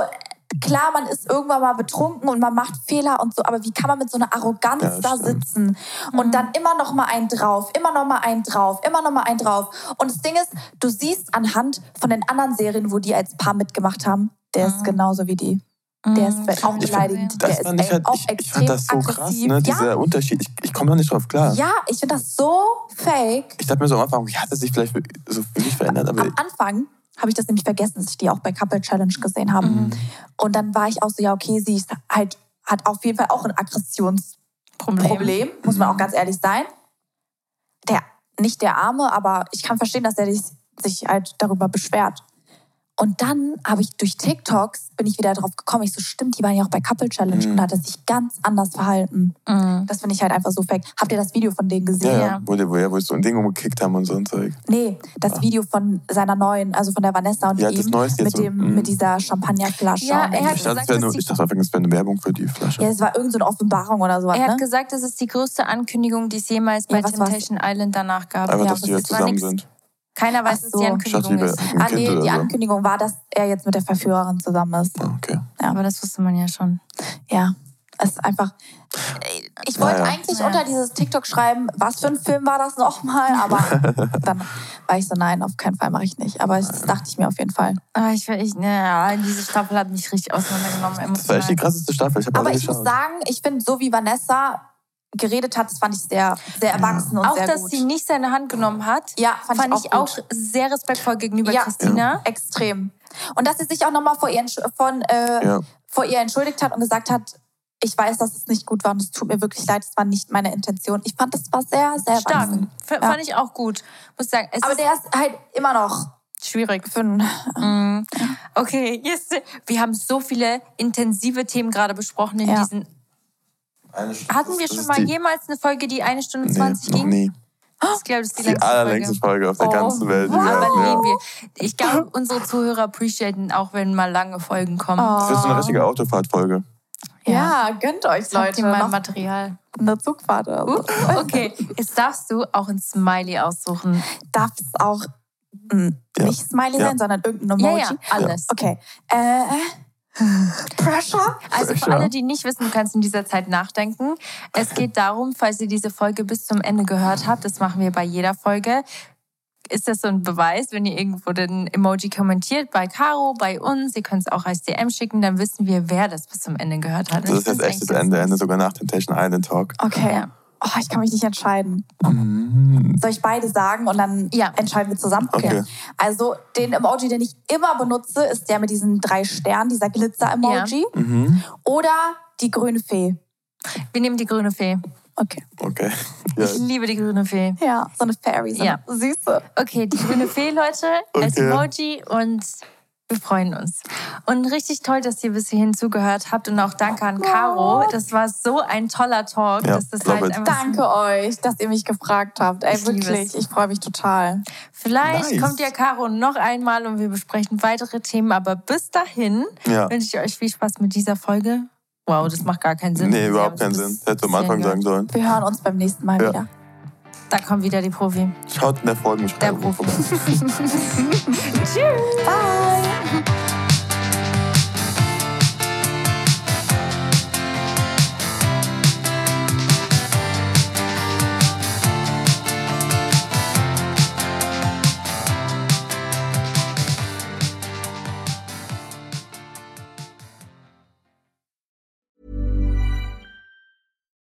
klar, man ist irgendwann mal betrunken und man macht Fehler und so, aber wie kann man mit so einer Arroganz ja, da sitzen und mhm. dann immer noch mal einen drauf, immer noch mal einen drauf, immer noch mal einen drauf. Und das Ding ist, du siehst anhand von den anderen Serien, wo die als Paar mitgemacht haben, der mhm. ist genauso wie die. Der ist mhm. auch beleidigend. Der ist halt, auch ich, ich fand das so aggressiv. krass, ne? dieser ja. Unterschied. Ich, ich komme da nicht drauf klar. Ja, ich finde das so fake. Ich dachte mir so am Anfang, wie hat er sich vielleicht so wirklich verändert? Aber am Anfang habe ich das nämlich vergessen, dass ich die auch bei Couple Challenge gesehen habe. Mhm. Und dann war ich auch so, ja, okay, sie ist halt, hat auf jeden Fall auch ein Aggressionsproblem, Problem, muss man auch ganz ehrlich sein. Der, nicht der Arme, aber ich kann verstehen, dass er sich halt darüber beschwert. Und dann habe ich durch TikToks bin ich wieder drauf gekommen. Ich so, stimmt, die waren ja auch bei Couple Challenge mhm. und hat sich ganz anders verhalten. Mhm. Das finde ich halt einfach so fake. Habt ihr das Video von denen gesehen? Ja, ja. Wo, die, wo, ja, wo so ein Ding umgekickt haben und so ein Zeug. Nee, das ah. Video von seiner neuen, also von der Vanessa und ja, ihm mit, dem, so, mit dieser Champagnerflasche. Ja, er hat ich, gesagt, dachte, nur, ich dachte einfach, es wäre eine Werbung für die Flasche. Ja, es war irgendeine so Offenbarung oder sowas. Er hat ne? gesagt, das ist die größte Ankündigung, die es jemals bei Temptation Island danach gab. Einfach, dass die jetzt zusammen sind. Keiner weiß, so. was die Ankündigung ist. Ah, nee, die Ankündigung war, dass er jetzt mit der Verführerin zusammen ist. Ah, okay. Ja. Aber das wusste man ja schon. Ja. Es ist einfach. Ich wollte ja, ja. eigentlich ja. unter dieses TikTok schreiben, was für ein Film war das nochmal, aber <laughs> dann war ich so, nein, auf keinen Fall mache ich nicht. Aber das dachte ich mir auf jeden Fall. Ah, ich, ich, ja, diese Staffel hat mich richtig auseinandergenommen. Emotional. Das war echt die krasseste Staffel. Ich aber ich muss sagen, ich finde, so wie Vanessa geredet hat, das fand ich sehr, sehr erwachsen ja. und auch, sehr gut. Auch, dass sie nicht seine Hand genommen hat, ja, fand, fand ich, auch, ich auch sehr respektvoll gegenüber ja. Christina. Ja. Extrem. Und dass sie sich auch nochmal vor, ihr, von, äh, ja. vor ihr entschuldigt hat und gesagt hat, ich weiß, dass es nicht gut war und es tut mir wirklich leid, es war nicht meine Intention. Ich fand, das war sehr, sehr stark. F fand ich auch gut. Muss sagen, Aber der ist halt immer noch schwierig. Für einen, mm. Okay, yes. wir haben so viele intensive Themen gerade besprochen in diesen hatten wir schon mal jemals eine Folge, die eine Stunde 20 nee, ging? Noch nie. Ich glaube, das ist die, die allerlängste Folge. auf der oh, ganzen Welt. Aber ja. wir. Ich glaube, unsere Zuhörer appreciaten auch, wenn mal lange Folgen kommen. Oh. Das ist eine richtige Autofahrtfolge. Ja, ja, gönnt euch, Leute. mal Material. Eine Zugfahrt oder so. Uh, okay, jetzt darfst du auch ein Smiley aussuchen. Darf es auch mh, ja. nicht Smiley sein, sondern irgendein Emoji? Ja, ja, alles. Okay. Äh, Pressure. Also für alle, die nicht wissen, du kannst in dieser Zeit nachdenken. Es geht darum, falls ihr diese Folge bis zum Ende gehört habt, das machen wir bei jeder Folge, ist das so ein Beweis, wenn ihr irgendwo den Emoji kommentiert, bei Caro, bei uns, ihr könnt es auch als DM schicken, dann wissen wir, wer das bis zum Ende gehört hat. Das ist jetzt echt das Ende, Ende sogar nach Temptation Island Talk. Okay. Ja. Oh, ich kann mich nicht entscheiden. Mhm. Soll ich beide sagen und dann ja. entscheiden wir zusammen? Okay. okay. Also den Emoji, den ich immer benutze, ist der mit diesen drei Sternen, dieser Glitzer-Emoji. Ja. Mhm. Oder die grüne Fee. Wir nehmen die grüne Fee. Okay. Okay. <laughs> Ja. Ich liebe die grüne Fee. Ja, so eine Fairy, so ja. eine süße. Okay, die grüne Fee, Leute, okay. als Emoji und wir freuen uns. Und richtig toll, dass ihr bis hierhin zugehört habt. Und auch danke an Caro. Das war so ein toller Talk. Ja, das halt danke euch, dass ihr mich gefragt habt. Ey, ich wirklich, ich freue mich total. Vielleicht nice. kommt ja Caro noch einmal und wir besprechen weitere Themen. Aber bis dahin ja. wünsche ich euch viel Spaß mit dieser Folge. Wow, das macht gar keinen Sinn. Nee, überhaupt keinen Sinn. Hätte am Anfang sagen sollen. Wir hören uns beim nächsten Mal ja. wieder. Da kommt wieder die Profi. Schaut in der Folgenbeschreibung. Der Profi. <laughs> Tschüss. Bye.